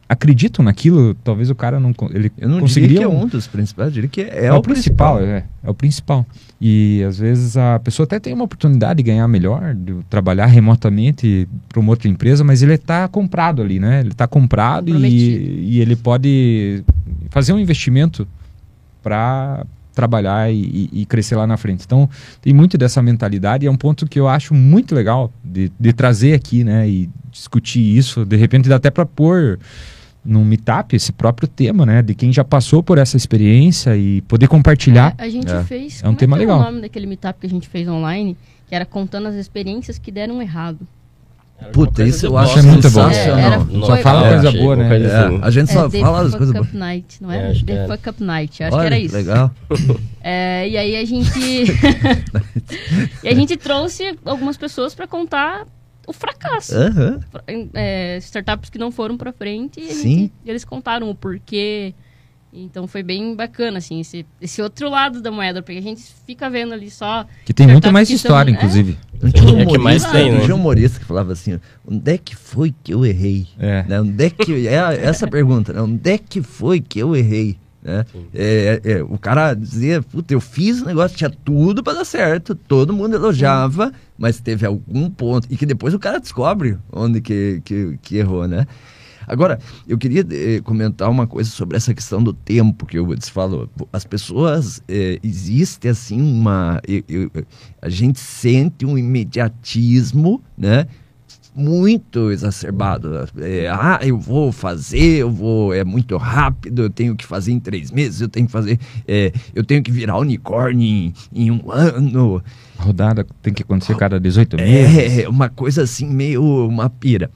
Speaker 1: acreditam naquilo talvez o cara não ele
Speaker 2: Eu não
Speaker 1: conseguiria
Speaker 2: diria que é
Speaker 1: um-
Speaker 2: um dos principais, eu diria que é,
Speaker 1: é, o principal, é, é o principal. E às vezes a pessoa até tem uma oportunidade de ganhar melhor, de trabalhar remotamente para uma outra empresa, mas ele está comprado ali, né? Ele está comprado e, e ele pode fazer um investimento para trabalhar e, e- crescer lá na frente. Então tem muito dessa mentalidade e é um ponto que eu acho muito legal de, de trazer aqui, né? E discutir isso. De repente dá até para pôr num meetup esse próprio tema, né? De quem já passou por essa experiência e poder compartilhar.
Speaker 3: A gente
Speaker 2: É.
Speaker 3: fez.
Speaker 1: É um
Speaker 3: como
Speaker 1: tema
Speaker 3: que
Speaker 1: legal.
Speaker 3: o nome daquele meetup que a gente fez online? Que era contando as experiências que deram errado.
Speaker 2: Puta, isso eu acho
Speaker 1: é muito bom.
Speaker 2: sensacional.
Speaker 3: É, era-
Speaker 5: No-
Speaker 1: Só fala
Speaker 5: é,
Speaker 1: coisa
Speaker 5: achei
Speaker 1: boa, né?
Speaker 2: É,
Speaker 5: assim.
Speaker 2: a gente só
Speaker 3: é, The
Speaker 2: fala as
Speaker 3: Fuck
Speaker 2: coisas
Speaker 3: Up
Speaker 2: boas.
Speaker 3: Night, não
Speaker 5: É,
Speaker 3: The. Fuck Up Night, acho
Speaker 2: Olha,
Speaker 3: que era isso.
Speaker 2: legal.
Speaker 3: É, e aí a gente. e a gente trouxe algumas pessoas para contar o fracasso. É, startups que não foram para frente e gente- eles contaram o porquê. Então foi bem bacana, assim, esse, esse outro lado da moeda, porque a gente fica vendo ali só.
Speaker 1: Que tem muito mais história,
Speaker 3: são- é.
Speaker 2: Não tinha um
Speaker 5: É que mais
Speaker 2: humorista,
Speaker 5: tem, né?
Speaker 2: tinha um humorista que falava assim, onde é que foi que eu errei?
Speaker 1: É.
Speaker 2: Né? Onde é que, é essa pergunta, né? onde é que foi que eu errei? Né?
Speaker 5: Sim.
Speaker 2: É, é, o cara dizia, puta, eu fiz o negócio, tinha tudo para dar certo, todo mundo elogiava, mas teve algum ponto, e que depois o cara descobre onde que, que, que errou, né? Agora, eu queria eh, comentar uma coisa sobre essa questão do tempo que o Woods falou. As pessoas, eh, existe assim uma... eu- eu- a gente sente um imediatismo, né? muito exacerbado. É, ah, eu vou fazer, eu vou, é muito rápido, eu tenho que fazer em três meses, eu tenho que fazer, é, eu tenho que virar unicórnio em, em um ano.
Speaker 1: Rodada tem que acontecer cada 18 meses.
Speaker 2: É, uma coisa assim, meio uma pira.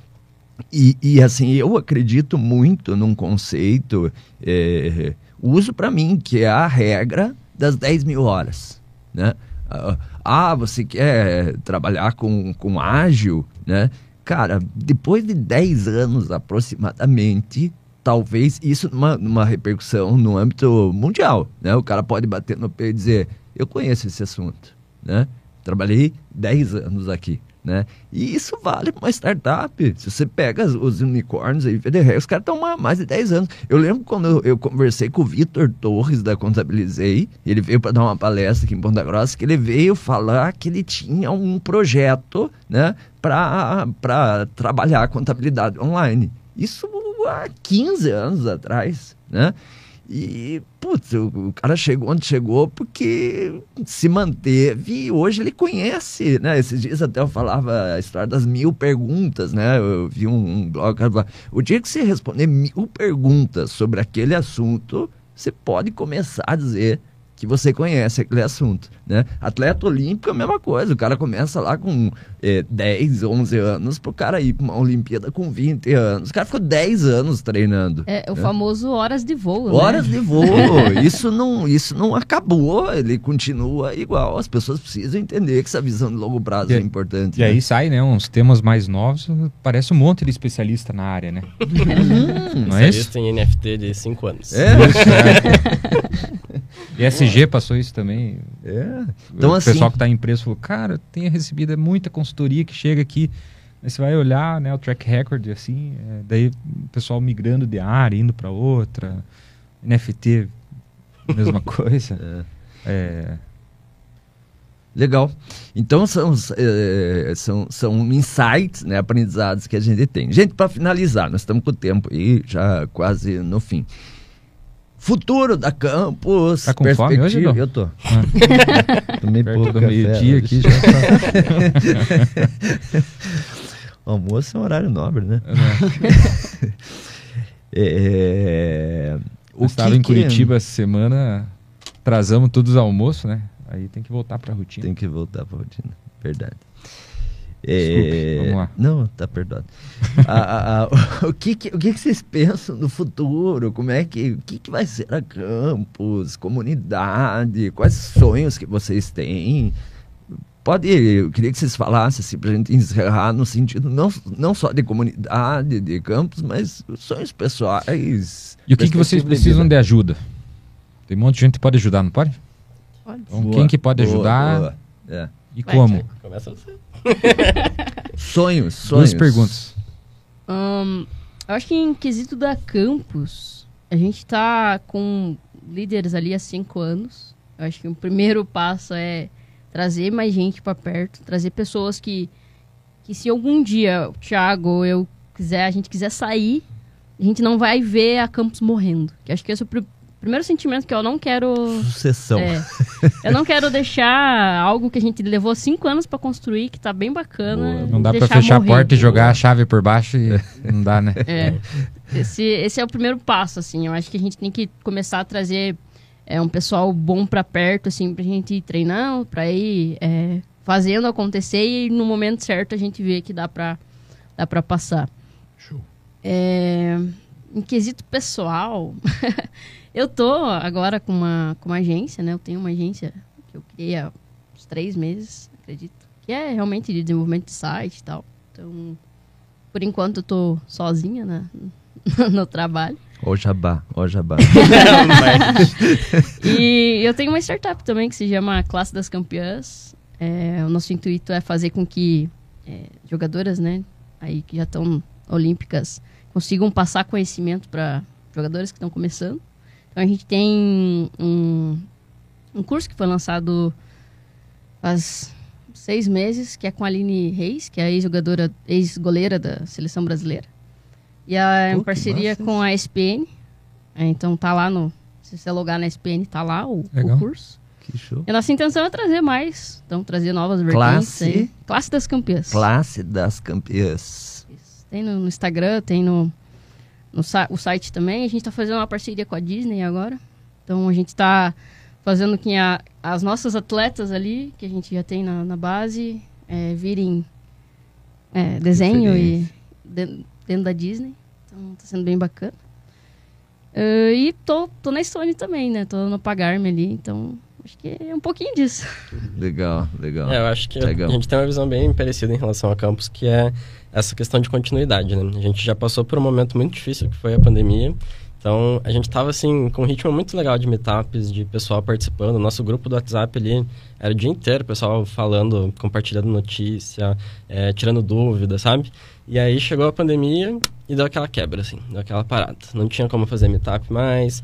Speaker 2: E, e, assim, eu acredito muito num conceito, é, uso para mim, que é a regra das 10 mil horas. Né? Ah, ah, você quer trabalhar com, com ágil, né? Cara, depois de 10 anos aproximadamente, talvez isso numa, numa repercussão no âmbito mundial, né? O cara pode bater no pé e dizer, eu conheço esse assunto, né? Trabalhei 10 anos aqui né? E isso vale para uma startup. Se você pega os unicórnios aí, os caras estão há mais de 10 anos. Eu lembro quando eu, eu conversei com o Vitor Torres da Contabilizei, ele veio para dar uma palestra aqui em Ponta Grossa, que ele veio falar que ele tinha um projeto, né, para trabalhar a contabilidade online. Isso há 15 anos atrás, né? E, putz, o, cara chegou onde chegou porque se manteve e hoje ele conhece, né? Esses dias até eu falava a história das mil perguntas, né? Eu vi um, um blog, o dia que você responder mil perguntas sobre aquele assunto, você pode começar a dizer que você conhece aquele assunto, né? Atleta olímpico é a mesma coisa, o cara começa lá com é, 10, 11 anos pro cara ir pra uma Olimpíada com 20 anos. O cara ficou 10 anos treinando.
Speaker 3: É, o né? famoso horas de voo,
Speaker 2: né? Horas de voo. isso, não, isso não acabou, ele continua igual. As pessoas precisam entender que essa visão de longo prazo e, é importante.
Speaker 1: E né? aí sai, né, uns temas mais novos, parece um monte de especialista na área, né?
Speaker 5: Hum, não é isso? em NFT de 5 anos.
Speaker 1: É. Isso, é. E SG passou isso também.
Speaker 2: É.
Speaker 1: Então, o assim, pessoal que está em empresa falou, cara, tenho recebido é muita consultoria que chega aqui. Aí você vai olhar né, o track record, assim, é, daí o pessoal migrando de área, indo para outra. NFT, mesma coisa. É. é.
Speaker 2: Legal. Então são, é, são, são insights, né, aprendizados que a gente tem. Gente, para finalizar, nós estamos com o tempo aí já quase no fim. Futuro da campus.
Speaker 1: Tá com fome hoje, não?
Speaker 2: Eu tô. Ah. Tomei
Speaker 1: Perto pouco do meio-dia aqui já
Speaker 2: tá. Almoço é um horário nobre, né?
Speaker 1: é, o estava em Curitiba essa semana, trazamos todos os almoços, né? Aí tem que voltar para a rotina.
Speaker 2: Tem que voltar para a rotina, verdade.
Speaker 1: Desculpe, vamos lá.
Speaker 2: Não, tá perdoado. o, que, que, o que, que vocês pensam no futuro? Como é que, o que, que vai ser a campus, comunidade? Quais sonhos que vocês têm? Pode, eu queria que vocês falassem assim, para a gente encerrar no sentido não, não só de comunidade, de campus, mas sonhos pessoais.
Speaker 1: E o que, que vocês precisam de, de ajuda? Tem um monte de gente que pode ajudar, não pode?
Speaker 3: Pode.
Speaker 1: Então, boa, quem que pode boa, ajudar? Boa. É. E Vai, como? Começa você.
Speaker 2: Sonhos, sonhos.
Speaker 1: Duas perguntas.
Speaker 3: Um, eu acho que em quesito da campus, a gente tá com líderes ali há cinco anos. Eu acho que o primeiro passo é trazer mais gente para perto, trazer pessoas que, que se algum dia o Thiago ou eu quiser, a gente quiser sair, a gente não vai ver a campus morrendo. Que acho que esse é o primeiro sentimento que eu não quero.
Speaker 2: Sucessão.
Speaker 3: É, eu não quero deixar algo que a gente levou cinco anos para construir, que tá bem bacana.
Speaker 1: Boa. Não dá para fechar morrer. a porta e jogar a chave por baixo e não dá, né?
Speaker 3: É. Esse, esse é o primeiro passo, assim. Eu acho que a gente tem que começar a trazer é, um pessoal bom para perto, assim, pra gente ir treinando, pra ir é, fazendo acontecer e no momento certo a gente vê que dá pra, dá pra passar.
Speaker 1: Show.
Speaker 3: É, em quesito pessoal. Eu tô agora com uma, com uma agência, né? Eu tenho uma agência que eu criei há uns três meses, acredito. Que é realmente de desenvolvimento de site e tal. Então, por enquanto eu tô sozinha né? no trabalho.
Speaker 2: Ô jabá, ô jabá.
Speaker 3: e eu tenho uma startup também que se chama Classe das Campeãs. É, o nosso intuito é fazer com que é, jogadoras, né, aí que já estão olímpicas, consigam passar conhecimento para jogadores que estão começando. Então a gente tem um, um curso que foi lançado faz seis meses, que é com a Aline Reis, que é a ex-jogadora, ex-goleira da seleção brasileira. E é em parceria com a SPN. É, então tá lá no. Se você logar na SPN, tá lá o, o curso.
Speaker 2: Que show.
Speaker 3: E a nossa intenção é trazer mais. Então, trazer novas
Speaker 2: vertentes. Classe,
Speaker 3: Classe das campeãs.
Speaker 2: Classe das campeãs.
Speaker 3: Tem no, no Instagram, tem no, no o site também. A gente está fazendo uma parceria com a Disney agora. Então a gente está fazendo que a, as nossas atletas ali, que a gente já tem na, na base, é, virem é, desenho e de, dentro da Disney. Então está sendo bem bacana. Uh, e tô, tô na Sony também, né? Tô no Pagarme ali, então acho que é um pouquinho disso.
Speaker 2: Legal, legal.
Speaker 5: É, eu acho que
Speaker 2: Legal.
Speaker 5: a gente tem uma visão bem parecida em relação a campus, que é essa questão de continuidade, né? A gente já passou por um momento muito difícil, que foi a pandemia. Então, a gente estava, assim, com um ritmo muito legal de meetups, de pessoal participando. Nosso grupo do WhatsApp ali era o dia inteiro, pessoal falando, compartilhando notícia, é, tirando dúvidas, sabe? E aí chegou a pandemia e deu aquela quebra, assim, deu aquela parada. Não tinha como fazer meetup mais,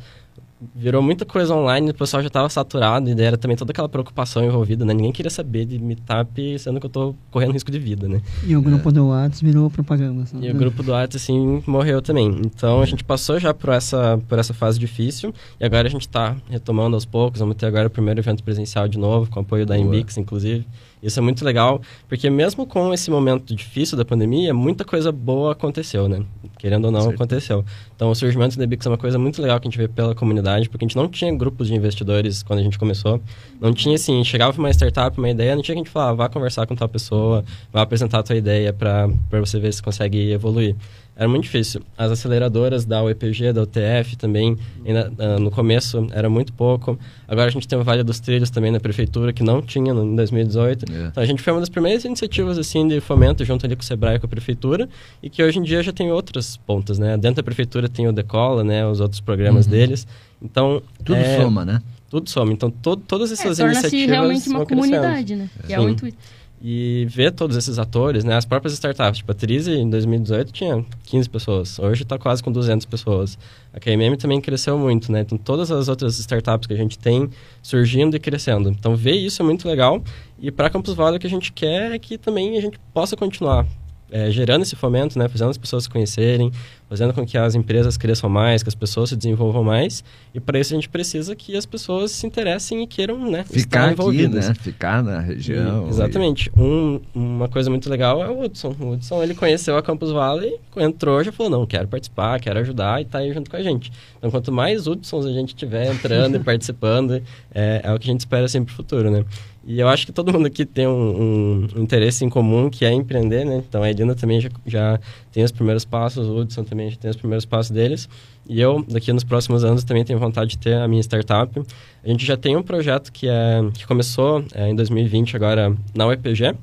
Speaker 5: virou muita coisa online, o pessoal já estava saturado e daí era também toda aquela preocupação envolvida, né? Ninguém queria saber de meetup, sendo que eu tô correndo risco de vida, né?
Speaker 4: E o grupo do WhatsApp virou propaganda. sabe?
Speaker 5: E o grupo do WhatsApp, assim, morreu também. Então, a gente passou já por essa, por essa fase difícil e agora a gente está retomando aos poucos. Vamos ter agora o primeiro evento presencial de novo, com apoio da. Embix, inclusive. Isso é muito legal, porque mesmo com esse momento difícil da pandemia, muita coisa boa aconteceu, né? Querendo ou não,
Speaker 2: Certo.
Speaker 5: aconteceu. Então, o surgimento da Embix é uma coisa muito legal que a gente vê pela comunidade, porque a gente não tinha grupos de investidores quando a gente começou. Não tinha, assim, chegava uma startup, uma ideia, não tinha que a gente falar, vá conversar com tal pessoa, vá apresentar a tua ideia para você ver se consegue evoluir. Era muito difícil. As aceleradoras da UEPG, da UTF também, ainda, ah, no começo era muito pouco. Agora a gente tem o Vale dos Trilhos também na prefeitura, que não tinha no, em 2018.
Speaker 2: É.
Speaker 5: Então a gente foi uma das primeiras iniciativas assim de fomento junto ali com o Sebrae e com a prefeitura, e que hoje em dia já tem outras pontas, né? Dentro da prefeitura tem o Decola, né? Os outros programas deles. Então,
Speaker 2: Tudo
Speaker 5: é,
Speaker 2: soma, né?
Speaker 5: Tudo soma. Então, to todas
Speaker 3: É,
Speaker 5: essas
Speaker 3: Torna-se
Speaker 5: iniciativas
Speaker 3: realmente uma comunidade, né? Que é o intuito.
Speaker 5: E ver todos esses atores, né? As próprias startups. Tipo, a Trize, em 2018, tinha 15 pessoas. Hoje está quase com 200 pessoas. A KMM também cresceu muito, né? Então, todas as outras startups que a gente tem surgindo e crescendo. Então, ver isso é muito legal. E para Campus Valley, o que a gente quer é que também a gente possa continuar é, gerando esse fomento, né? Fazendo as pessoas se conhecerem, fazendo com que as empresas cresçam mais, que as pessoas se desenvolvam mais. E para isso a gente precisa que as pessoas se interessem e queiram, né?
Speaker 2: Ficar aqui,
Speaker 5: envolvidas.
Speaker 2: né? Ficar na região.
Speaker 5: E- exatamente. Um- uma coisa muito legal é o Hudson. O Hudson, ele conheceu a Campus Valley, entrou, já falou, não, quero participar, quero ajudar e tá aí junto com a gente. Então, quanto mais Hudsons a gente tiver entrando e participando, é, é o que a gente espera sempre pro futuro, né? E eu acho que todo mundo aqui tem um, um interesse em comum, que é empreender, né? Então, a Edina também já, já tem os primeiros passos, o Hudson também já tem os primeiros passos deles. E eu, daqui nos próximos anos, também tenho vontade de ter a minha startup. A gente já tem um projeto que, é, que começou é, em 2020, agora na UEPG,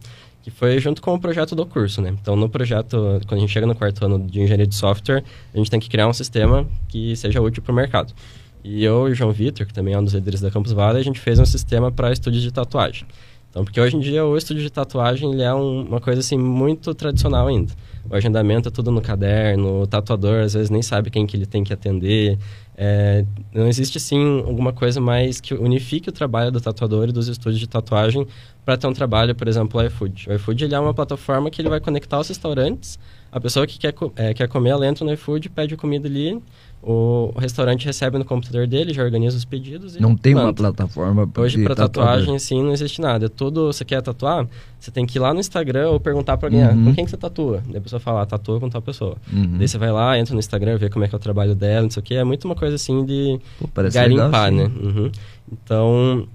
Speaker 5: que foi junto com o projeto do curso, né? Então, no projeto, quando a gente chega no quarto ano de engenharia de software, a gente tem que criar um sistema que seja útil para o mercado. E eu e o João Vitor, que também é um dos líderes da Campus Valley, a gente fez um sistema para estúdios de tatuagem. Então, porque hoje em dia o estúdio de tatuagem ele é um- uma coisa assim muito tradicional ainda. O agendamento é tudo no caderno, o tatuador às vezes nem sabe quem que ele tem que atender. É, não existe sim alguma coisa mais que unifique o trabalho do tatuador e dos estúdios de tatuagem para ter um trabalho, por exemplo, o iFood. O iFood ele é uma plataforma que ele vai conectar os restaurantes. A pessoa que quer, é, quer comer, ela entra no iFood, pede comida ali, o, restaurante recebe no computador dele, já organiza os pedidos e
Speaker 2: Não tem uma plataforma
Speaker 5: Hoje, para tatuagem, assim, não existe nada. É tudo, você quer tatuar, você tem que ir lá no Instagram ou perguntar para alguém, ah,
Speaker 2: Uhum.
Speaker 5: com quem que você tatua? Daí a pessoa fala, ah, tatua com tal pessoa.
Speaker 2: Uhum.
Speaker 5: Daí você vai lá, entra no Instagram, vê como é que é o trabalho dela, não sei o que. É muito uma coisa, assim, de
Speaker 2: Pô,
Speaker 5: garimpar,
Speaker 2: legal,
Speaker 5: né?
Speaker 2: sim.
Speaker 5: Uhum. Então...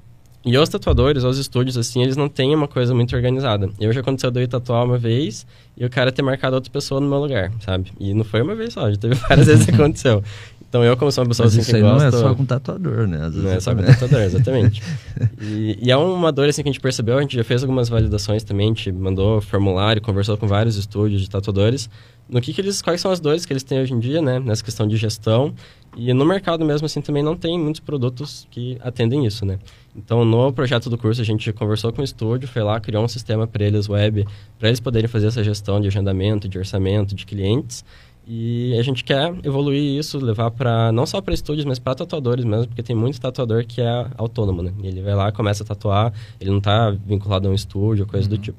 Speaker 5: E os tatuadores, os estúdios, assim, eles não têm uma coisa muito organizada. Eu já aconteceu de eu ir tatuar uma vez e o cara ter marcado outra pessoa no meu lugar, sabe? E não foi uma vez só, já teve várias vezes que aconteceu. Então eu, como sou uma pessoa
Speaker 2: Mas
Speaker 5: assim,
Speaker 2: isso
Speaker 5: que
Speaker 2: aí não é só com tatuador, né?
Speaker 5: Não é só com tatuador, exatamente. e, e é uma dor assim que a gente percebeu, a gente já fez algumas validações também, a gente mandou formulário, conversou com vários estúdios de tatuadores, no que, que eles, quais são as dores que eles têm hoje em dia, né, nessa questão de gestão. E no mercado mesmo assim também não tem muitos produtos que atendem isso, né? Então, no projeto do curso, a gente conversou com o estúdio, foi lá, criou um sistema para eles web, para eles poderem fazer essa gestão de agendamento, de orçamento, de clientes. E a gente quer evoluir isso, levar para não só para estúdios, mas para tatuadores mesmo, porque tem muito tatuador que é autônomo, né? Ele vai lá, começa a tatuar, ele não está vinculado a um estúdio, coisa do tipo.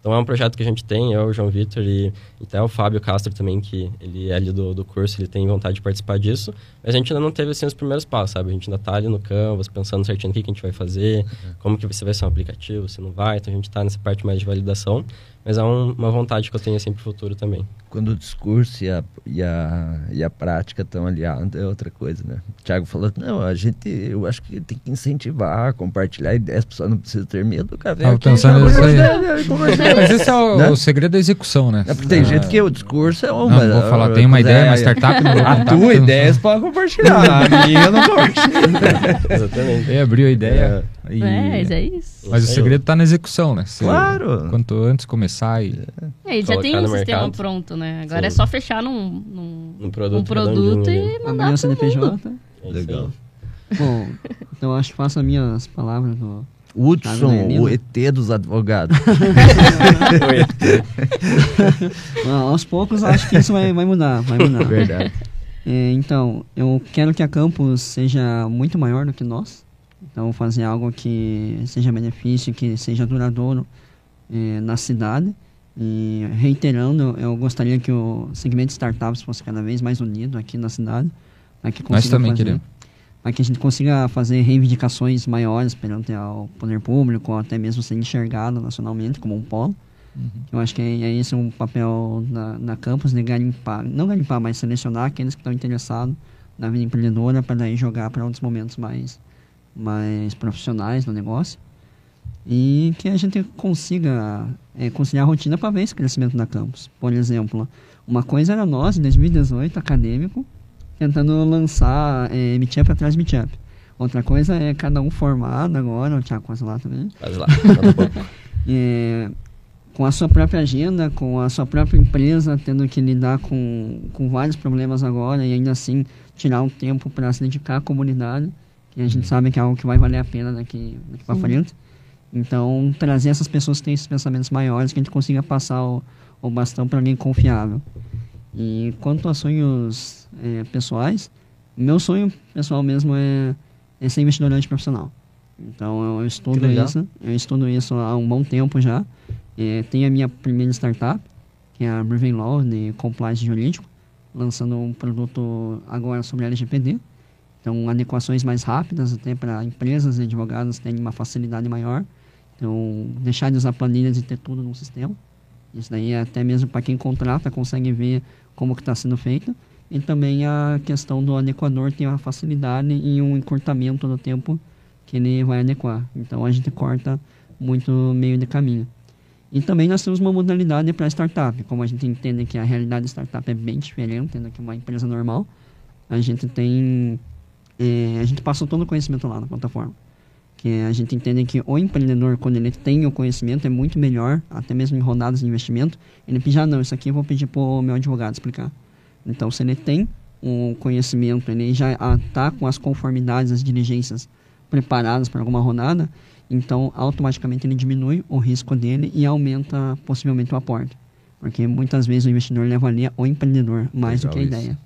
Speaker 5: Então é um projeto que a gente tem, eu, o João Vitor e, até o Fábio Castro também, que ele é ali do, do curso, ele tem vontade de participar disso. Mas a gente ainda não teve assim os primeiros passos, sabe? A gente ainda tá ali no Canvas, pensando certinho o que, que a gente vai fazer, como que você vai ser um aplicativo, se não vai. Então a gente tá nessa parte mais de validação. Mas é um- uma vontade que eu tenho assim pro futuro também.
Speaker 2: Quando o discurso e a, e a, e a prática estão aliados, é outra coisa, né? O Thiago falou, não, a gente, eu acho que tem que incentivar, compartilhar ideias, a pessoa não precisa ter medo, cara. Vem
Speaker 1: Tava pensando nisso aí.
Speaker 2: conversando.
Speaker 1: Mas esse é o,
Speaker 2: Né?
Speaker 1: o segredo da exexeção, né?
Speaker 2: É porque tem
Speaker 1: Ah,
Speaker 2: gente que o discurso é uma...
Speaker 1: Não, vou falar, tem uma ideia, uma startup, não
Speaker 2: A tua ideia você pode compartilhar, a minha eu não compartilho.
Speaker 5: Exatamente.
Speaker 1: Ele abriu a ideia. E-
Speaker 3: É, mas é isso.
Speaker 1: Mas o segredo tá na execução, né? Você-
Speaker 2: Claro.
Speaker 1: Quanto antes começar e.
Speaker 3: É, ele já tem um sistema
Speaker 5: mercado.
Speaker 3: pronto, né? Agora
Speaker 5: Sim.
Speaker 3: é só fechar num, num,
Speaker 5: Um produto
Speaker 3: um produto e mandar mundo.
Speaker 4: CNPJ.
Speaker 5: É
Speaker 2: Legal.
Speaker 4: Bom, então acho que faço as minhas palavras do.
Speaker 2: Hudson, o ET dos advogados.
Speaker 4: Ah, aos poucos acho que isso vai, vai mudar, vai mudar.
Speaker 2: Verdade.
Speaker 4: É, então, eu quero que a campus seja muito maior do que nós. Então, fazer algo que seja benefício, que seja duradouro é, na cidade. E reiterando, eu gostaria que o segmento de startups fosse cada vez mais unido aqui na cidade. Para que
Speaker 1: Nós também
Speaker 4: fazer-
Speaker 1: queremos.
Speaker 4: Para que a gente consiga fazer reivindicações maiores perante ao poder público, ou até mesmo ser enxergado nacionalmente como um polo. Eu acho que é, é esse o papel na, na campus de garimpar, não garimpar, mas selecionar aqueles que estão interessados na vida empreendedora para daí jogar para outros momentos mais, mais profissionais no negócio. E que a gente consiga é, conciliar a rotina para ver esse crescimento da campus. Por exemplo, uma coisa era nós, em 2018, acadêmico, tentando lançar é, Meetup atrás de Meetup. Outra coisa é cada um formado agora, o Thiago quase lá também,
Speaker 5: Faz lá. um
Speaker 4: é, com a sua própria agenda, com a sua própria empresa, tendo que lidar com, com vários problemas agora e ainda assim tirar um tempo para se dedicar à comunidade, que a gente sabe que é algo que vai valer a pena daqui, daqui para frente. Então, trazer essas pessoas que têm esses pensamentos maiores, que a gente consiga passar o, o bastão para alguém confiável. E quanto a sonhos é, pessoais, meu sonho pessoal mesmo é, é ser investidor profissional. Então eu, estudo isso, eu estudo isso há um bom tempo já. É, tenho a minha primeira startup, que é a Breven Law de compliance jurídico, lançando um produto agora sobre LGPD. Então adequações mais rápidas até para empresas e advogados terem uma facilidade maior. Então deixar de usar planilhas e ter tudo num sistema. Isso daí é até mesmo para quem contrata consegue ver como que está sendo feito. E também a questão do adequador ter uma facilidade e um encurtamento do tempo que ele vai adequar. Então a gente corta muito meio de caminho. E também nós temos uma modalidade para startup. Como a gente entende que a realidade da startup é bem diferente do que uma empresa normal, a gente tem. Eh, a gente passou todo o conhecimento lá na plataforma. Que a gente entende que o empreendedor, quando ele tem o conhecimento, é muito melhor, até mesmo em rodadas de investimento, ele pedir, ah, não, isso aqui eu vou pedir para o meu advogado explicar. Então, se ele tem um conhecimento, ele já está com as conformidades, as diligências preparadas para alguma rodada, então automaticamente ele diminui o risco dele e aumenta possivelmente o aporte. Porque muitas vezes o investidor leva ali o empreendedor mais do
Speaker 2: Legal
Speaker 4: que a
Speaker 2: isso.
Speaker 4: ideia.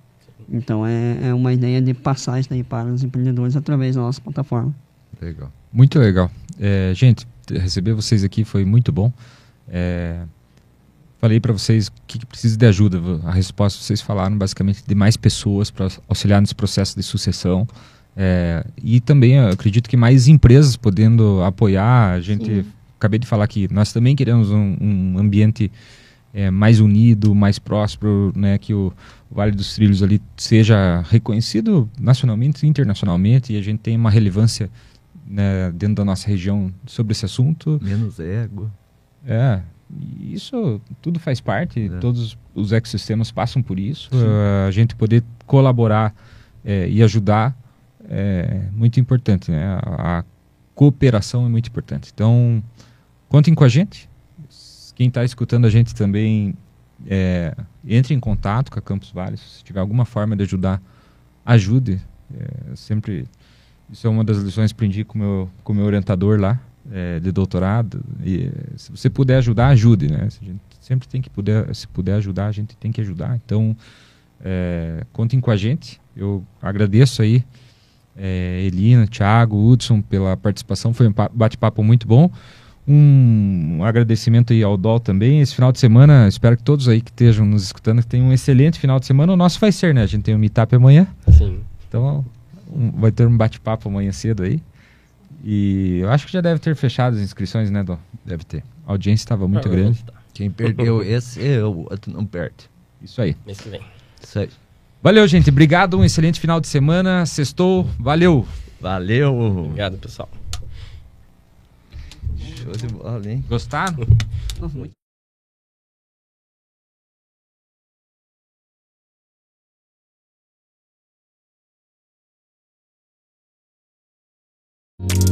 Speaker 4: Então é, é uma ideia de passar isso daí para os empreendedores através da nossa plataforma.
Speaker 2: Legal.
Speaker 1: Muito legal. É, gente, receber vocês aqui foi muito bom. É, falei para vocês o que, que precisa de ajuda. A resposta vocês falaram basicamente de mais pessoas para auxiliar nesse processo de sucessão. É, e também eu acredito que mais empresas podendo apoiar. A gente
Speaker 3: Sim.
Speaker 1: acabei de falar que nós também queremos um, um ambiente é, mais unido, mais próspero, né, que o Vale dos Trilhos ali seja reconhecido nacionalmente e internacionalmente e a gente tem uma relevância né, dentro da nossa região sobre esse assunto.
Speaker 2: Menos ego.
Speaker 1: É, isso tudo faz parte,
Speaker 2: É.
Speaker 1: todos os ecossistemas passam por isso. Uh, a gente poder colaborar é, e ajudar é muito importante, né? A, a cooperação é muito importante. Então, contem com a gente. Quem está escutando a gente também é, entre em contato com a Campus Vale. Se tiver alguma forma de ajudar, ajude. É, sempre isso é uma das lições que aprendi com meu, com meu orientador lá é, de doutorado. E, se você puder ajudar, ajude, né? A gente sempre tem que poder, se puder ajudar, a gente tem que ajudar. Então, é, contem com a gente. Eu agradeço aí, é, Elina, Thiago, Hudson, pela participação. Foi um pa- bate-papo muito bom. Um agradecimento aí ao DOL também. Esse final de semana, espero que todos aí que estejam nos escutando tenham um excelente final de semana. O nosso vai ser, né? A gente tem um meetup amanhã.
Speaker 5: Sim.
Speaker 1: Então, um- vai ter um bate-papo amanhã cedo aí. E eu acho que já deve ter fechado as inscrições, né, Dom?
Speaker 2: Deve ter.
Speaker 1: A audiência estava muito
Speaker 5: Provavelmente
Speaker 1: grande.
Speaker 5: tá.
Speaker 2: Quem perdeu esse, é o outro não perde.
Speaker 1: Isso aí.
Speaker 5: Mês que vem.
Speaker 2: Isso aí.
Speaker 1: Valeu, gente. Obrigado. Um excelente final de semana. Sextou. Valeu.
Speaker 2: Valeu.
Speaker 5: Obrigado, pessoal.
Speaker 2: Show de bola, hein?
Speaker 1: Gostaram?
Speaker 3: Música